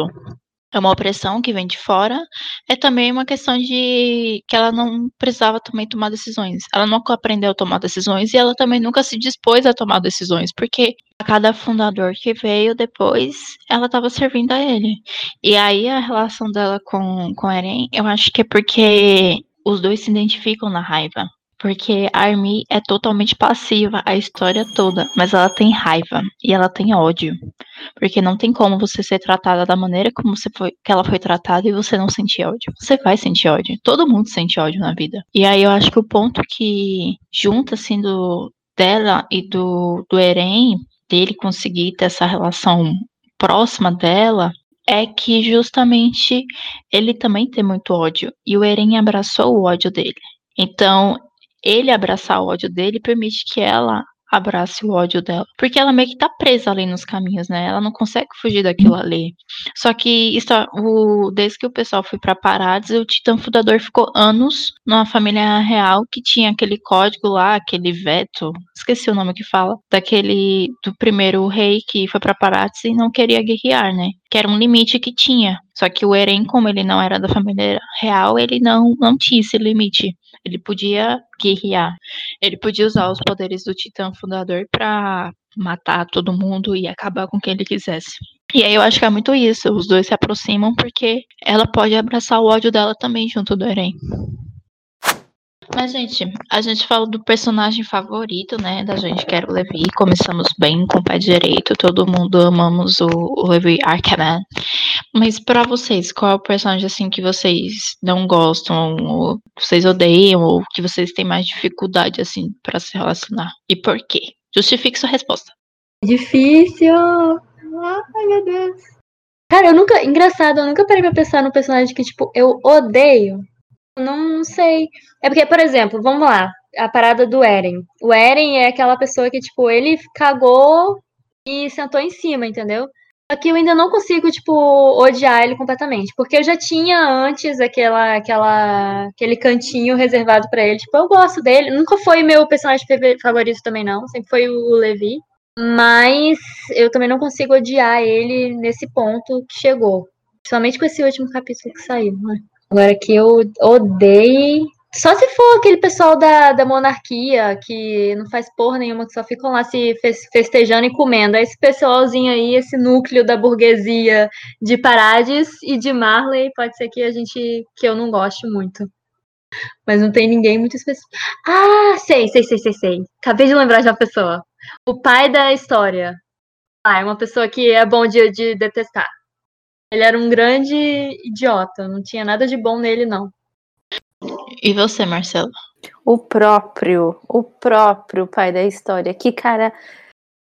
é uma opressão que vem de fora, é também uma questão de que ela não precisava também tomar decisões. Ela nunca aprendeu a tomar decisões e ela também nunca se dispôs a tomar decisões, porque a cada fundador que veio depois, ela estava servindo a ele. E aí a relação dela com, com Eren, eu acho que é porque os dois se identificam na raiva. Porque a Armin é totalmente passiva a história toda, mas ela tem raiva e ela tem ódio. Porque não tem como você ser tratada da maneira como você foi, que ela foi tratada e você não sentir ódio. Você vai sentir ódio. Todo mundo sente ódio na vida. E aí eu acho que o ponto que junta assim do dela e do, do Eren, dele conseguir ter essa relação próxima dela, é que justamente ele também tem muito ódio. E o Eren abraçou o ódio dele. Então, ele abraçar o ódio dele permite que ela abrace o ódio dela. Porque ela meio que tá presa ali nos caminhos, né? Ela não consegue fugir daquilo ali. Só que isso, o, desde que o pessoal foi pra Parades, o Titã Fundador ficou anos numa família real que tinha aquele código lá, aquele veto, esqueci o nome que fala, daquele, do primeiro rei que foi pra Parades e não queria guerrear, né? Que era um limite que tinha. Só que o Eren, como ele não era da família real, ele não, não tinha esse limite. Ele podia guerrear. Ele podia usar os poderes do Titã Fundador para matar todo mundo e acabar com quem ele quisesse. E aí eu acho que é muito isso. Os dois se aproximam porque ela pode abraçar o ódio dela também junto do Eren. Mas, gente, a gente fala do personagem favorito, né, da gente, que era o Levi. Começamos bem com o pé direito, todo mundo amamos o, o Levi Arcaman. Mas para vocês, qual é o personagem, assim, que vocês não gostam, ou vocês odeiam, ou que vocês têm mais dificuldade, assim, para se relacionar? E por quê? Justifique sua resposta. Difícil. Ai, meu Deus. Cara, eu nunca. Engraçado, eu nunca parei pra pensar no personagem que, tipo, eu odeio. Não sei. É porque, por exemplo, vamos lá. A parada do Eren. O Eren é aquela pessoa que, tipo, ele cagou e sentou em cima, entendeu? Só que eu ainda não consigo, tipo, odiar ele completamente. Porque eu já tinha antes aquela, aquela, aquele cantinho reservado pra ele. Tipo, eu gosto dele. Nunca foi meu personagem favorito também, não. Sempre foi o Levi. Mas eu também não consigo odiar ele nesse ponto que chegou. Principalmente com esse último capítulo que saiu, né? Agora que eu odeio. Só se for aquele pessoal da, da monarquia que não faz porra nenhuma, que só ficam lá se festejando e comendo. Esse pessoalzinho aí, esse núcleo da burguesia de Parades e de Marley, pode ser que a gente. que eu não goste muito. Mas não tem ninguém muito específico. Ah, sei, sei, sei, sei, sei. Acabei de lembrar de uma pessoa. O pai da história. Ah, é uma pessoa que é bom de, de detestar. Ele era um grande idiota, não tinha nada de bom nele, não. E você, Marcelo? O próprio, o próprio pai da história. Que cara.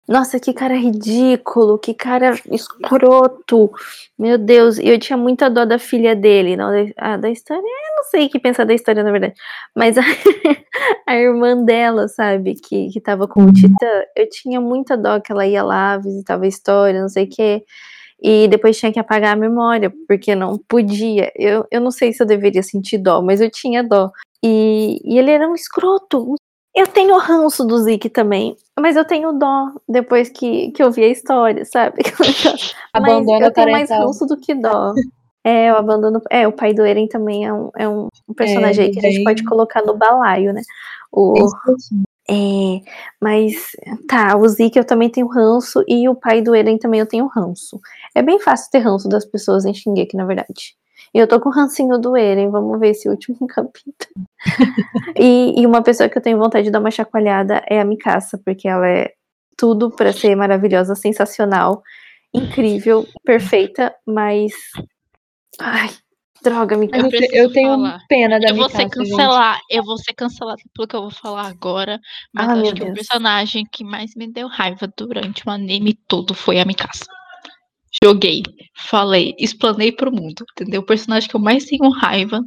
Nossa, que cara ridículo, que cara escroto. Meu Deus, e eu tinha muita dó da filha dele, não da, da história. Eu não sei o que pensar da história, na verdade. Mas a, a irmã dela, sabe, que, que tava com o Titã, eu tinha muita dó que ela ia lá, visitava a história, não sei o quê e depois tinha que apagar a memória, porque não podia. Eu, eu não sei se eu deveria sentir dó, mas eu tinha dó. E, e ele era um escroto. Eu tenho ranço do Zeke também, mas eu tenho dó depois que, que eu vi a história, sabe? Abandono mas eu tenho mais ranço do que dó. É, o abandono. É, o pai do Eren também é um, é um personagem é, aí que a gente pode colocar no balaio, né? O, é, mas tá, o Zeke eu também tenho ranço e o pai do Eren também eu tenho ranço. É bem fácil ter ranço das pessoas em Shingeki, na verdade. E eu tô com o rancinho do Eren, vamos ver esse último capítulo. e, e, uma pessoa que eu tenho vontade de dar uma chacoalhada é a Mikasa, porque ela é tudo para ser maravilhosa, sensacional, incrível, perfeita, mas. Ai, Droga, me eu, eu tenho falar. pena da Eu vou ser cancelar, gente. eu vou ser cancelada pelo que eu vou falar agora. Mas ah, acho que Deus. o personagem que mais me deu raiva durante o anime todo foi a Mikasa. Joguei, falei, explanei pro mundo, entendeu? O personagem que eu mais tenho raiva.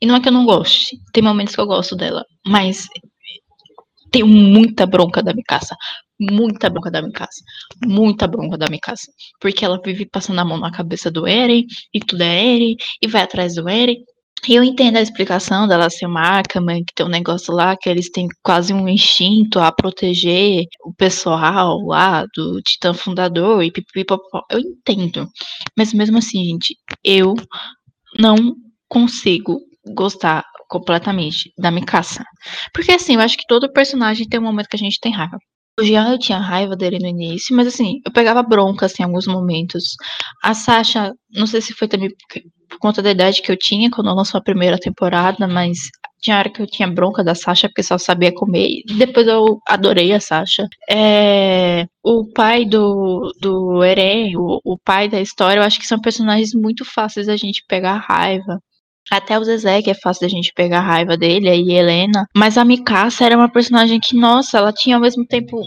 E não é que eu não goste, tem momentos que eu gosto dela, mas tenho muita bronca da Mikasa muita bronca da Mikasa. Muita bronca da Mikasa. Porque ela vive passando a mão na cabeça do Eren, e tudo é Eren, e vai atrás do Eren. E eu entendo a explicação dela ser uma Arkham, que tem um negócio lá que eles têm quase um instinto a proteger o pessoal lá do Titã Fundador e pipipopó. Eu entendo. Mas mesmo assim, gente, eu não consigo gostar completamente da Mikasa. Porque assim, eu acho que todo personagem tem um momento que a gente tem raiva. Jean eu tinha raiva dele no início, mas assim, eu pegava bronca assim, em alguns momentos. A Sasha, não sei se foi também por conta da idade que eu tinha quando lançou a primeira temporada, mas tinha hora que eu tinha bronca da Sasha porque só sabia comer. Depois eu adorei a Sasha. É, o pai do, do Eren, o, o pai da história, eu acho que são personagens muito fáceis da gente pegar raiva. Até o que é fácil da gente pegar raiva dele, aí Helena. Mas a Mikasa era uma personagem que, nossa, ela tinha ao mesmo tempo um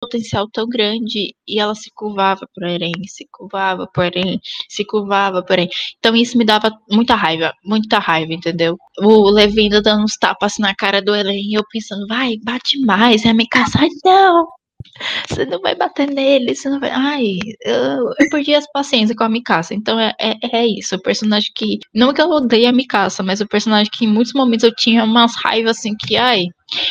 potencial tão grande e ela se curvava por Eren, se curvava por Eren, se curvava por Eren. Então isso me dava muita raiva, muita raiva, entendeu? O Levindo dando uns tapas na cara do Eren e eu pensando, vai, bate mais, é a Mikasa, ai não, você não vai bater nele, você não vai. Ai, eu, eu perdi as paciências com a Mikasa. Então é, é, é, isso. O personagem que. Não que eu odeie a Mikasa, mas o personagem que em muitos momentos eu tinha umas raivas assim que, ai,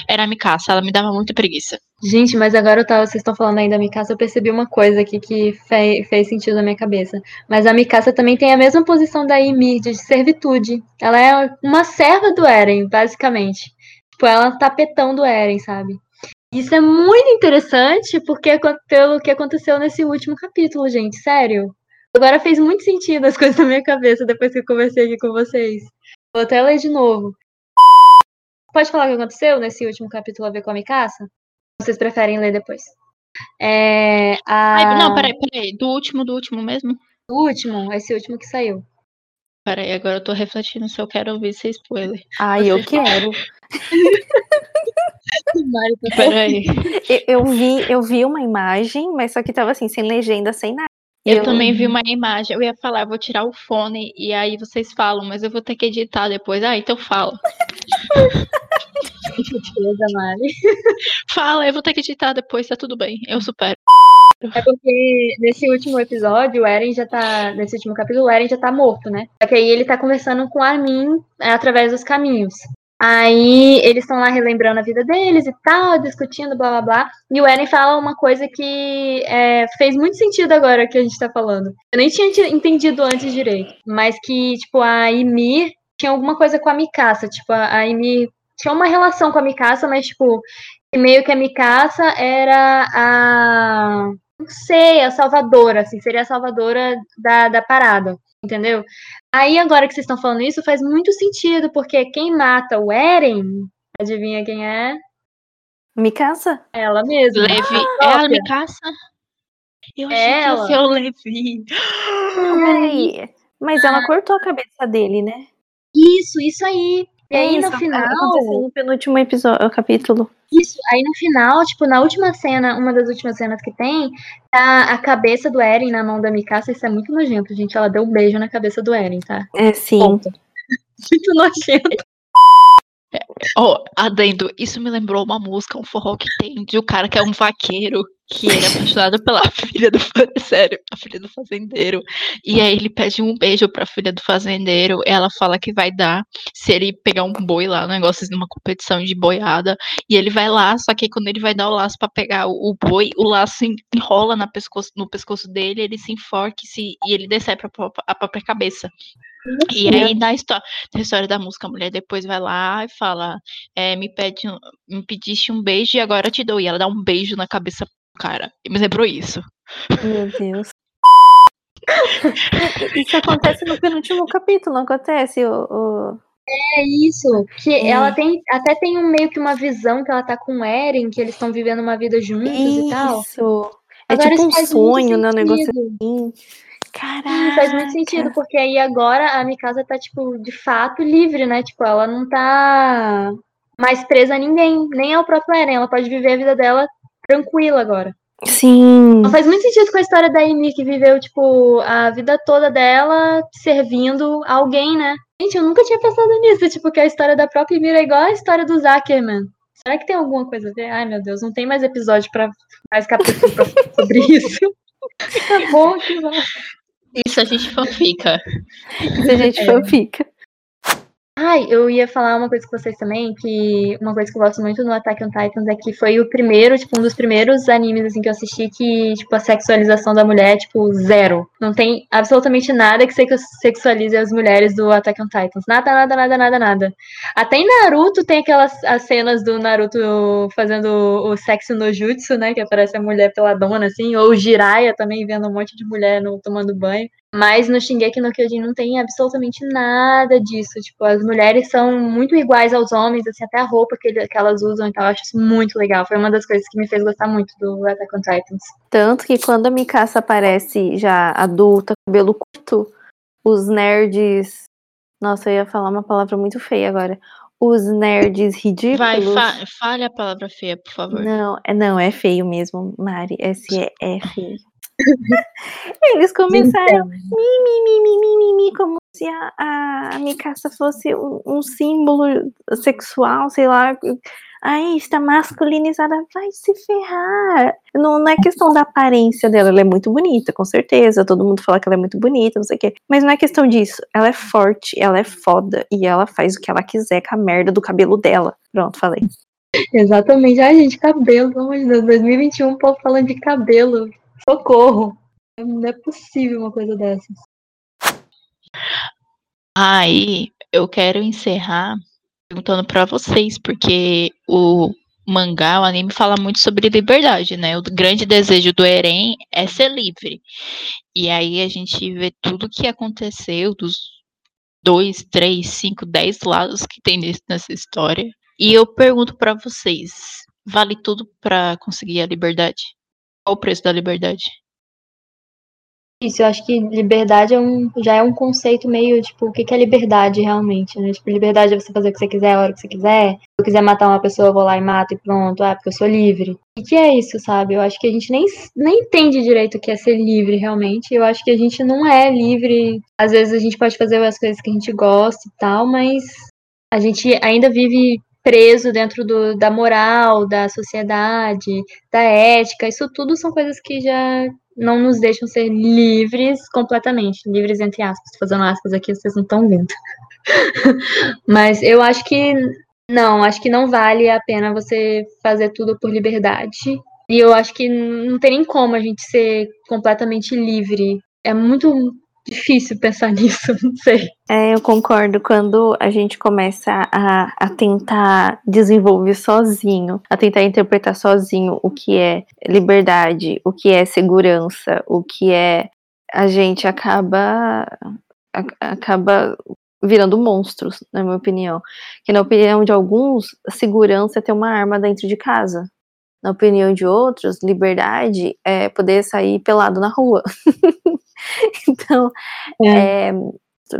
era a Mikasa. Ela me dava muita preguiça. Gente, mas agora eu tava, vocês estão falando aí da Mikasa, eu percebi uma coisa aqui que fe, fez sentido na minha cabeça. Mas a Mikasa também tem a mesma posição da Ymir, de servitude. Ela é uma serva do Eren, basicamente. Tipo, ela tá petão do Eren, sabe? Isso é muito interessante porque pelo que aconteceu nesse último capítulo, gente, sério. Agora fez muito sentido as coisas na minha cabeça depois que eu conversei aqui com vocês. Vou até ler de novo. Pode falar o que aconteceu nesse último capítulo a ver com a Mikasa? Vocês preferem ler depois? É, a... Ai, não, peraí, peraí. Do último, do último mesmo? Do último, esse último que saiu. Peraí, agora eu tô refletindo se eu quero ouvir esse spoiler. Ai, eu quero. Peraí. Eu, eu, vi, eu vi uma imagem, mas só que tava assim, sem legenda, sem nada. Eu, eu também vi uma imagem. Eu ia falar, eu vou tirar o fone e aí vocês falam, mas eu vou ter que editar depois. Ah, então fala. Beleza, Mari. Fala, eu vou ter que editar depois, tá tudo bem. Eu supero. É porque nesse último episódio, o Eren já tá. Nesse último capítulo, o Eren já tá morto, né? Só que aí ele tá conversando com Armin é, através dos caminhos. Aí eles estão lá relembrando a vida deles e tal, discutindo, blá blá blá. E o Eren fala uma coisa que é, fez muito sentido agora que a gente tá falando. Eu nem tinha entendido antes direito. Mas que, tipo, a Ymir tinha alguma coisa com a Mikasa. Tipo, a, a Ymir tinha uma relação com a Mikasa, mas, tipo, meio que a Mikasa era a. Não sei, a salvadora, assim, seria a salvadora da, da parada, entendeu? Aí, agora que vocês estão falando isso, faz muito sentido, porque quem mata o Eren, adivinha quem é? Mikasa? Ela mesma. Levi. É a Mikasa? Eu achei Ela. que ia ser o Levi. Peraí. Mas ela cortou a cabeça dele, né? Isso, isso aí. E aí, Isso, no final. Aconteceu no penúltimo episódio, capítulo. Isso, aí no final, tipo, na última cena, uma das últimas cenas que tem, tá a cabeça do Eren na mão da Mikasa. Isso é muito nojento, gente. Ela deu um beijo na cabeça do Eren, tá? É, sim. Ponto. Muito nojento. Oh, adendo, isso me lembrou uma música, um forró que tem de um cara que é um vaqueiro, que ele é apaixonado pela filha do sério, a filha do fazendeiro. E aí ele pede um beijo pra filha do fazendeiro. Ela fala que vai dar se ele pegar um boi lá, um negócio numa competição de boiada. E ele vai lá, só que quando ele vai dar o laço pra pegar o, o boi, o laço enrola pescoço, no pescoço dele, ele se enforca e, se, e ele a a própria cabeça. E aí, na história, na história da música, a mulher depois vai lá e fala: é, me, pede, um- me pediste um beijo e agora eu te dou. E ela dá um beijo na cabeça do cara. E me lembrou isso. Meu Deus. Isso acontece no penúltimo capítulo, não acontece? O, o- É isso. Que É. ela tem. Até tem um, meio que uma visão que ela tá com o Eren, que eles estão vivendo uma vida juntos e tal. Isso. É Agora, tipo isso um sonho, né? Um negócio assim. Caraca. faz muito sentido, porque aí agora a Mikasa tá, tipo, de fato livre, né? Tipo, ela não tá mais presa a ninguém, nem ao próprio Eren. Ela pode viver a vida dela tranquila agora. Sim. Não faz muito sentido com a história da Ymir, que viveu, tipo, a vida toda dela servindo alguém, né? Gente, eu nunca tinha pensado nisso, tipo, que a história da própria Ymir é igual a história do Zuckerman. Será que tem alguma coisa a ver? Ai, meu Deus, não tem mais episódio pra mais capítulo sobre isso. Tá bom, que bom. Isso a gente fanfica. Se a gente É. fanfica. Ai, eu ia falar uma coisa com vocês também, que uma coisa que eu gosto muito no Attack on Titans é que foi o primeiro, tipo, um dos primeiros animes, assim, que eu assisti que, tipo, a sexualização da mulher é, tipo, zero. Não tem absolutamente nada que sexualize as mulheres do Attack on Titans. Nada, nada, nada, nada, nada. Até em Naruto tem aquelas as cenas do Naruto fazendo o sexo no jutsu, né, que aparece a mulher peladona, assim, ou Jiraiya também vendo um monte de mulher no, tomando banho. Mas no Shingeki no Kyojin não tem absolutamente nada disso. Tipo, as mulheres são muito iguais aos homens, assim, até a roupa que, que elas usam, então eu acho isso muito legal. Foi uma das coisas que me fez gostar muito do Attack on Titans. Tanto que quando a Mikasa aparece já adulta, cabelo curto, os nerds. Nossa, eu ia falar uma palavra muito feia agora. Os nerds ridículos. Vai, fa fale a palavra feia, por favor. Não, é, não, é feio mesmo, Mari. Esse é, é feio. Eles começaram Então, mi, mi, mi, mi, mi, mi, mi, como se a, a, Mikasa fosse um, um símbolo sexual, sei lá. Ai, está masculinizada, vai se ferrar. Não, não é questão da aparência dela, ela é muito bonita, com certeza. Todo mundo fala que ela é muito bonita, não sei o quê. Mas não é questão disso. Ela é forte, ela é foda e ela faz o que ela quiser com a merda do cabelo dela. Pronto, falei. Exatamente. Ai, gente, cabelo, pelo amor de Deus. 2021, o povo falando de cabelo. Socorro. Não é possível uma coisa dessas. Aí, eu quero encerrar perguntando pra vocês, porque o mangá, o anime fala muito sobre liberdade, né? O grande desejo do Eren é ser livre. E aí a gente vê tudo que aconteceu dos dois, três, cinco, dez lados que tem nessa história. E eu pergunto pra vocês, vale tudo pra conseguir a liberdade? O preço da liberdade? Isso, eu acho que liberdade é um, já é um conceito meio, tipo, o que é liberdade realmente, né? Tipo, liberdade é você fazer o que você quiser, a hora que você quiser. Se eu quiser matar uma pessoa, eu vou lá e mato e pronto. Ah, porque eu sou livre. E que é isso, sabe? Eu acho que a gente nem, nem entende direito o que é ser livre realmente. Eu acho que a gente não é livre. Às vezes a gente pode fazer as coisas que a gente gosta e tal, mas a gente ainda vive preso dentro do, da moral, da sociedade, da ética. Isso tudo são coisas que já não nos deixam ser livres completamente. Livres entre aspas. Tô fazendo aspas aqui, vocês não estão vendo. Mas eu acho que não, acho que não vale a pena você fazer tudo por liberdade. E eu acho que não tem nem como a gente ser completamente livre. É muito difícil pensar nisso, não sei. É, eu concordo. Quando a gente começa a, a tentar desenvolver sozinho, a tentar interpretar sozinho o que é liberdade, o que é segurança, o que é. A gente acaba. a- acaba virando monstros, na minha opinião. Que na opinião de alguns, segurança é ter uma arma dentro de casa. Na opinião de outros, liberdade é poder sair pelado na rua. então, é,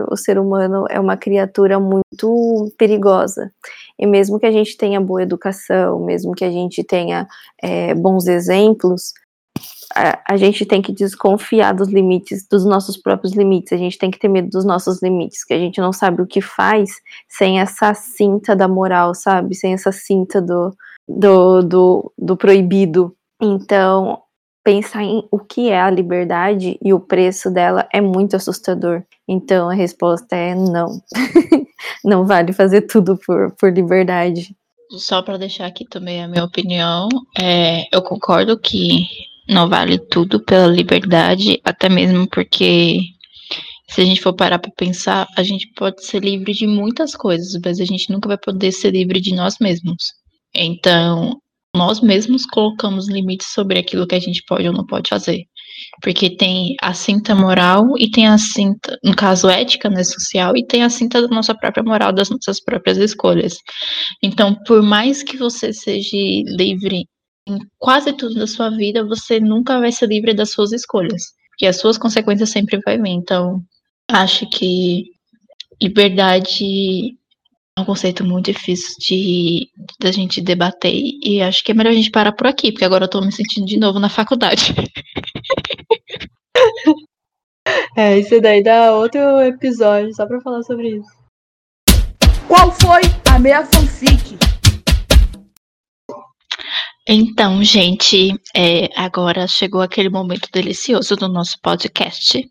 o ser humano é uma criatura muito perigosa. E mesmo que a gente tenha boa educação, mesmo que a gente tenha é, bons exemplos, a, a gente tem que desconfiar dos limites, dos nossos próprios limites. A gente tem que ter medo dos nossos limites, que a gente não sabe o que faz sem essa cinta da moral, sabe? Sem essa cinta do, do, do, do proibido. Então, pensar em o que é a liberdade e o preço dela é muito assustador. Então a resposta é não. não vale fazer tudo por, por liberdade. Só para deixar aqui também a minha opinião, é, eu concordo que não vale tudo pela liberdade, até mesmo porque se a gente for parar para pensar, a gente pode ser livre de muitas coisas, mas a gente nunca vai poder ser livre de nós mesmos. Então, nós mesmos colocamos limites sobre aquilo que a gente pode ou não pode fazer. Porque tem a cinta moral e tem a cinta, no caso ética, né, social, e tem a cinta da nossa própria moral, das nossas próprias escolhas. Então, por mais que você seja livre em quase tudo da sua vida, você nunca vai ser livre das suas escolhas. Porque as suas consequências sempre vai vir. Então, acho que liberdade é um conceito muito difícil de da gente debater e acho que é melhor a gente parar por aqui, porque agora eu tô me sentindo de novo na faculdade. É, isso daí dá outro episódio só pra falar sobre isso. Qual foi a minha fanfic? Então, gente, é, agora chegou aquele momento delicioso do nosso podcast,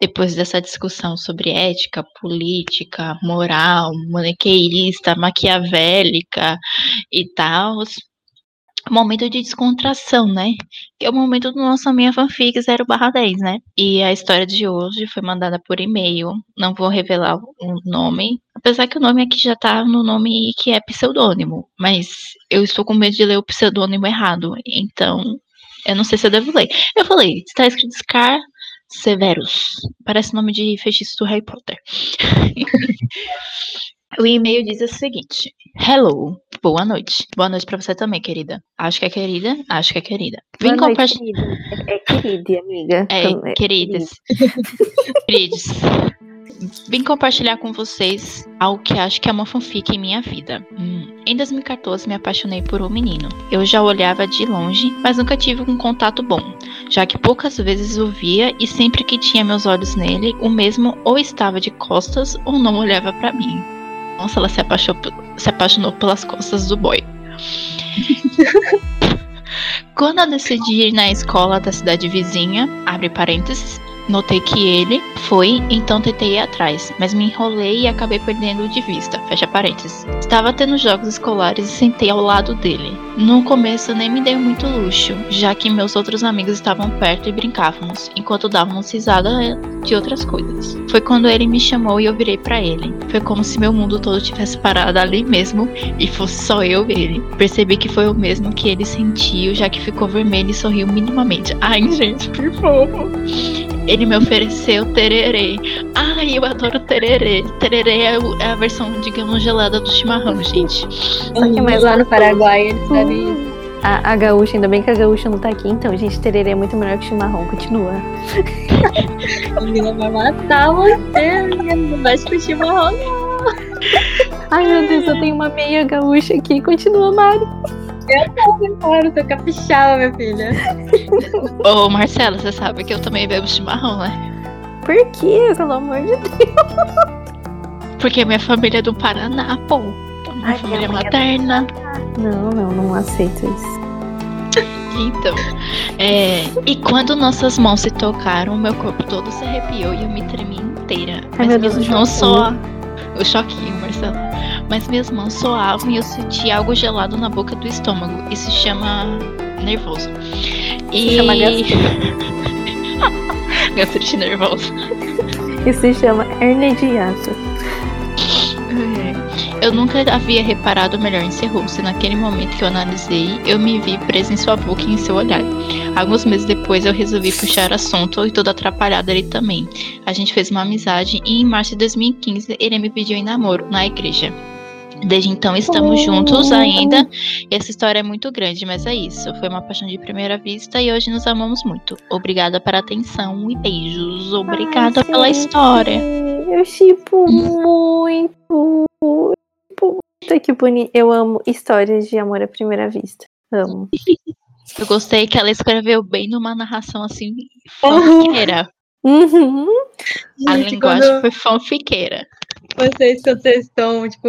depois dessa discussão sobre ética, política, moral, maniqueísta, maquiavélica e tal, momento de descontração, né? Que é o momento do nosso minha fanfic 0 10, né? E a história de hoje foi mandada por e-mail. Não vou revelar o nome. Apesar que o nome aqui já tá no nome que é pseudônimo. Mas eu estou com medo de ler o pseudônimo errado. Então, eu não sei se eu devo ler. Eu falei, está escrito Scar Severus. Parece nome de feitiço do Harry Potter. o e-mail diz o seguinte: Hello, boa noite. Boa noite pra você também, querida. Acho que é querida, acho que é querida. Noite, compartilhar. querida. É, é querida, amiga. É, é queridas. Queridos. Vim compartilhar com vocês algo que acho que é uma fanfic em minha vida. Hum, Em 2014, me apaixonei por um menino. Eu já olhava de longe, mas nunca tive um contato bom, já que poucas vezes o via e sempre que tinha meus olhos nele, o mesmo ou estava de costas ou não olhava pra mim. Nossa, ela se apaixonou, se apaixonou pelas costas do boy. Quando eu decidi ir na escola da cidade vizinha, abre parênteses, notei que ele foi, então tentei ir atrás, mas me enrolei e acabei perdendo de vista, fecha parênteses. Estava tendo jogos escolares e sentei ao lado dele. No começo nem me dei muito luxo, já que meus outros amigos estavam perto e brincávamos, enquanto dávamos risada de outras coisas. Foi quando ele me chamou e eu virei pra ele. Foi como se meu mundo todo tivesse parado ali mesmo e fosse só eu e ele. Percebi que foi o mesmo que ele sentiu, já que ficou vermelho e sorriu minimamente. Ai, gente, por favor. Ele me ofereceu tererê. Ai, eu adoro tererê. Tererê é, é a versão, digamos, gelada do chimarrão, gente. Só que mais lá no Paraguai eles bebem isso. A, a gaúcha, ainda bem que a gaúcha não tá aqui, então, gente, tererê é muito melhor que chimarrão, continua. A menina vai matar você, menina. Não vai discutir chimarrão. Ai, meu Deus, eu tenho uma meia gaúcha aqui, continua, Mari. Claro, tô capixaba, minha filha. Ô, Marcela, você sabe que eu também bebo chimarrão, né? Por quê? Pelo amor de Deus. Porque minha família é do Paraná, pô. Então, minha Ai, família minha mãe é materna. Não, não, não aceito isso. Então, é, e quando nossas mãos se tocaram, meu corpo todo se arrepiou e eu me tremi inteira. Ai, Mas Deus, minhas o mãos choquinho. só. O choquinho, Marcela. Mas minhas mãos soavam e eu senti algo gelado na boca do estômago. Isso se chama nervoso. E... chama gastrite. gastrite nervosa. Isso se chama hernia de hiato. Eu nunca havia reparado melhor em seu rosto. e Naquele momento que eu analisei, eu me vi presa em sua boca e em seu olhar. Alguns meses depois, eu resolvi puxar assunto e todo atrapalhado ele também. A gente fez uma amizade e em março de 2015 ele me pediu em namoro na igreja. Desde então estamos juntos ainda. E essa história é muito grande, mas é isso. Foi uma paixão de primeira vista e hoje nos amamos muito. Obrigada pela atenção e beijos. Obrigada Ai, pela gente, história. Eu chipo muito. Muito. Que bonito. Eu amo histórias de amor à primeira vista. Amo. Eu gostei que ela escreveu bem numa narração assim, fanfiqueira. Uhum. A Gente, linguagem quando foi fanfiqueira. Vocês, quando vocês estão, tipo,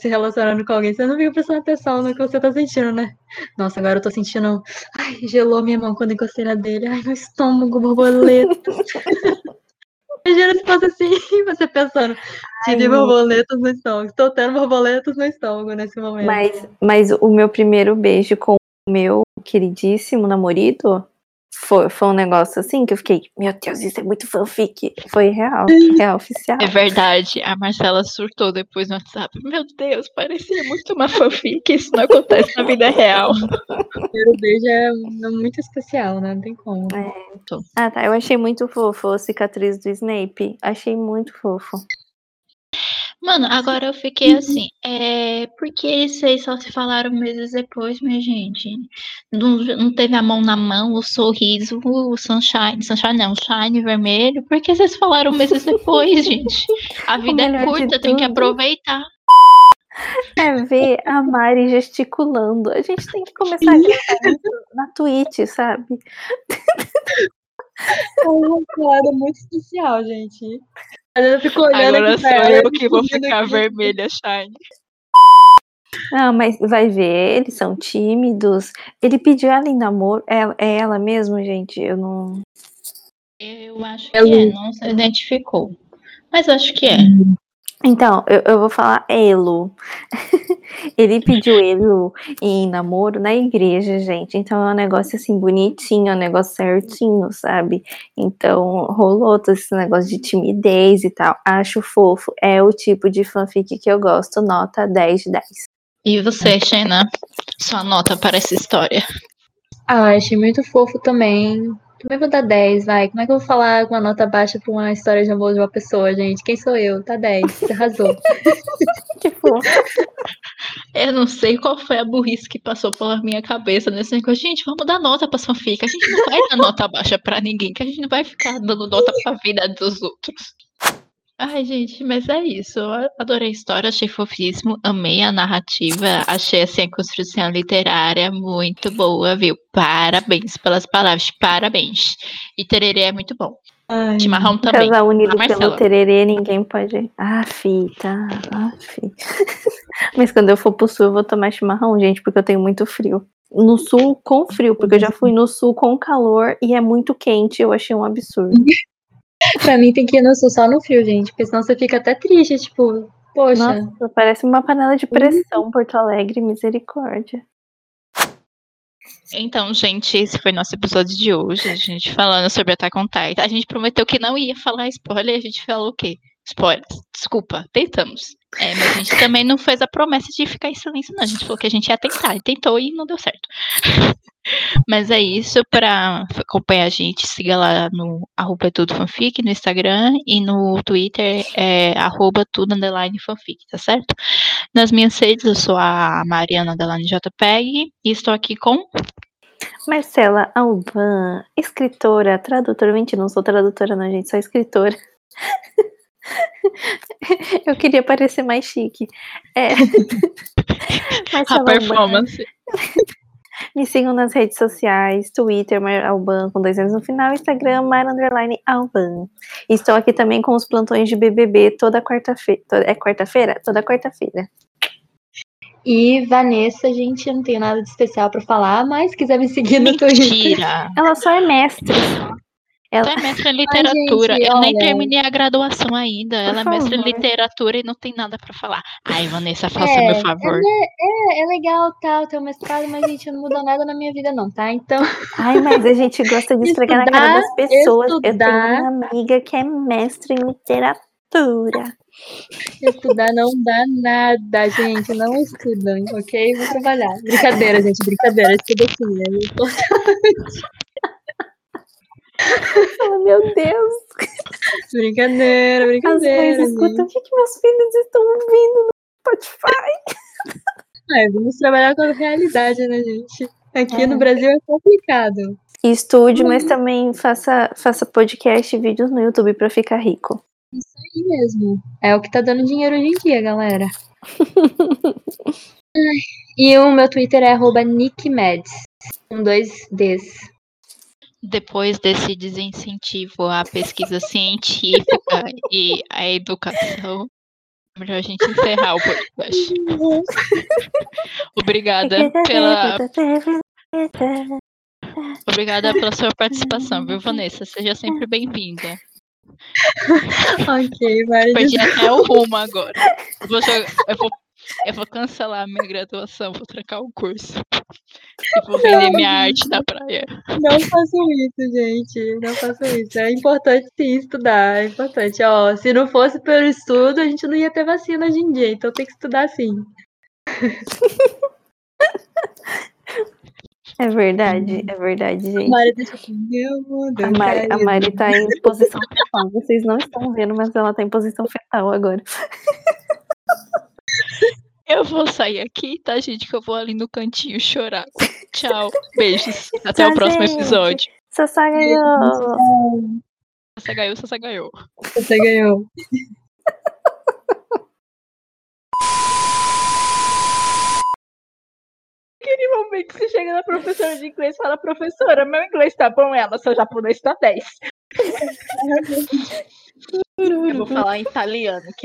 se relacionando com alguém, você não fica prestando atenção no que você tá sentindo, né? Nossa, agora eu tô sentindo. Ai, gelou minha mão quando encostei na dele. Ai, meu estômago, borboleta. Imagina se fosse assim, você pensando, tive borboletas no estômago. Estou tendo borboletas no estômago nesse momento. Mas, mas o meu primeiro beijo com o meu queridíssimo namorado foi, foi um negócio assim que eu fiquei, meu Deus, isso é muito fanfic. Foi real, real oficial. É verdade, a Marcela surtou depois no WhatsApp. Meu Deus, parecia muito uma fanfic, isso não acontece na vida real. O primeiro beijo é muito especial, né? Não tem como. Ah, tá. Eu achei muito fofo a cicatriz do Snape. Achei muito fofo. Mano, agora eu fiquei assim, é. Por que vocês só se falaram meses depois, minha gente? Não, não teve a mão na mão, o sorriso, o sunshine, sunshine não, shine vermelho. Por que vocês falaram meses depois, gente? A vida é curta, tem que aproveitar. É ver a Mari gesticulando. A gente tem que começar a isso na Twitch, sabe? É uma piada muito especial, gente. Às vezes eu fico olhando Agora aqui sou ela, eu que vou ficar aqui. vermelha, shine. Não, mas vai ver, eles são tímidos. Ele pediu ela em namoro. É, é ela mesmo, gente? Eu não. Eu acho que é, não se identificou. Mas acho que é. Então, eu, eu vou falar Elo. Ele pediu Elo em namoro na igreja, gente. Então é um negócio assim bonitinho, é um negócio certinho, sabe? Então rolou todo esse negócio de timidez e tal. Acho fofo. É o tipo de fanfic que eu gosto. Nota 10 de 10. E você, Xena? Sua nota para essa história. Ah, achei muito fofo também. Também vou dar 10, vai. Como é que eu vou falar com uma nota baixa pra uma história de amor de uma pessoa, gente? Quem sou eu? Tá 10. Você arrasou. Que fofo. Eu não sei qual foi a burrice que passou pela minha cabeça nesse negócio. Gente, vamos dar nota pra fanfic. A gente não vai dar nota baixa pra ninguém, que a gente não vai ficar dando nota pra vida dos outros. Ai, gente, mas é isso. Eu adorei a história, achei fofíssimo, amei a narrativa, achei assim a construção literária muito boa, viu? Parabéns pelas palavras, parabéns. E Tererê é muito bom. Ai, Chimarrão também. Casal unido pelo tererê, ninguém pode. Ah, fita. Ah, fita. Mas quando eu for pro sul, eu vou tomar chimarrão, gente, porque eu tenho muito frio. No sul, com frio, porque eu já fui no sul com calor e é muito quente. Eu achei um absurdo. pra mim tem que ir no sul só no frio, gente. Porque senão você fica até triste, tipo, poxa. Nossa, parece uma panela de pressão, Porto Alegre, misericórdia. Então, gente, esse foi nosso episódio de hoje. A gente falando sobre Attack on Titan. A gente prometeu que não ia falar spoiler e a gente falou o quê? Spoilers. Desculpa, tentamos. É, mas a gente também não fez a promessa de ficar em silêncio, não. A gente falou que a gente ia tentar. E tentou e não deu certo. Mas é isso. Para acompanhar a gente, siga lá no arroba tudo fanfic no Instagram e no Twitter é arroba tudo underline fanfic, tá certo? Nas minhas redes, eu sou a Mariana underline JPEG e estou aqui com Marcela Alban, escritora, tradutora. Mentira, não sou tradutora, não, gente, sou escritora. Eu queria parecer mais chique. É. a Marcela Alban. performance. Me sigam nas redes sociais, Twitter, Mar Alban, com dois anos no final, Instagram, Mar Underline Alban. Estou aqui também com os plantões de BBB toda quarta-feira. É quarta-feira? Toda quarta-feira. E Vanessa, gente, eu não tenho nada de especial pra falar, mas se quiser me seguir no Twitter. Ela só é mestre. Ela é mestre em literatura. gente, eu nem olha. terminei a graduação ainda. Ela é mestre em favor. literatura e não tem nada pra falar. Ai, Vanessa, faça É, meu favor. É, é legal tal, ter um mestrado, mas, gente, não muda nada na minha vida, não, tá? Então, Ai, mas a gente gosta de esfregar na cara das pessoas. Eu tenho estudar. uma amiga que é mestre em literatura. estudar não dá nada, gente. Não estudam, ok? Vou trabalhar. Brincadeira, gente, brincadeira. Estuda sim, é importante. Oh, meu Deus. Brincadeira, As brincadeira. mães escutam o que, que meus filhos estão ouvindo no Spotify. É, vamos trabalhar com a realidade, né, gente? Aqui É. no Brasil é complicado. Estude, mas também faça, faça podcast e vídeos no YouTube pra ficar rico. Isso mesmo. É o que tá dando dinheiro hoje em dia, galera. E o meu Twitter é arroba nickmads, com dois Ds. Depois desse desincentivo à pesquisa científica e à educação, é melhor a gente encerrar o podcast. Obrigada pela, obrigada pela sua participação, viu, Vanessa? Seja sempre bem-vinda. ok, várias Perdi até o rumo agora. Eu vou, jogar- eu vou, eu vou cancelar a minha graduação, vou trancar o curso. E vou vender minha arte na praia. Não façam isso, gente. Não façam isso. É importante sim estudar. É importante. Ó, se não fosse pelo estudo, a gente não ia ter vacina hoje em dia. Então tem que estudar sim. É verdade, é verdade, gente. Mari, deixa eu Meu mundo. A Mari, a Mari tá em posição fetal. Vocês não estão vendo, mas ela tá em posição fetal agora. Eu vou sair aqui, tá, gente? Que eu vou ali no cantinho chorar. Tchau. Beijos. Até Tchau, o próximo gente. episódio. Sassá ganhou! Você ganhou, você ganhou. Você ganhou. Aquele momento que você chega na professora de inglês e fala, professora, meu inglês tá bom, ela, seu japonês tá 10. Eu vou falar em italiano, que é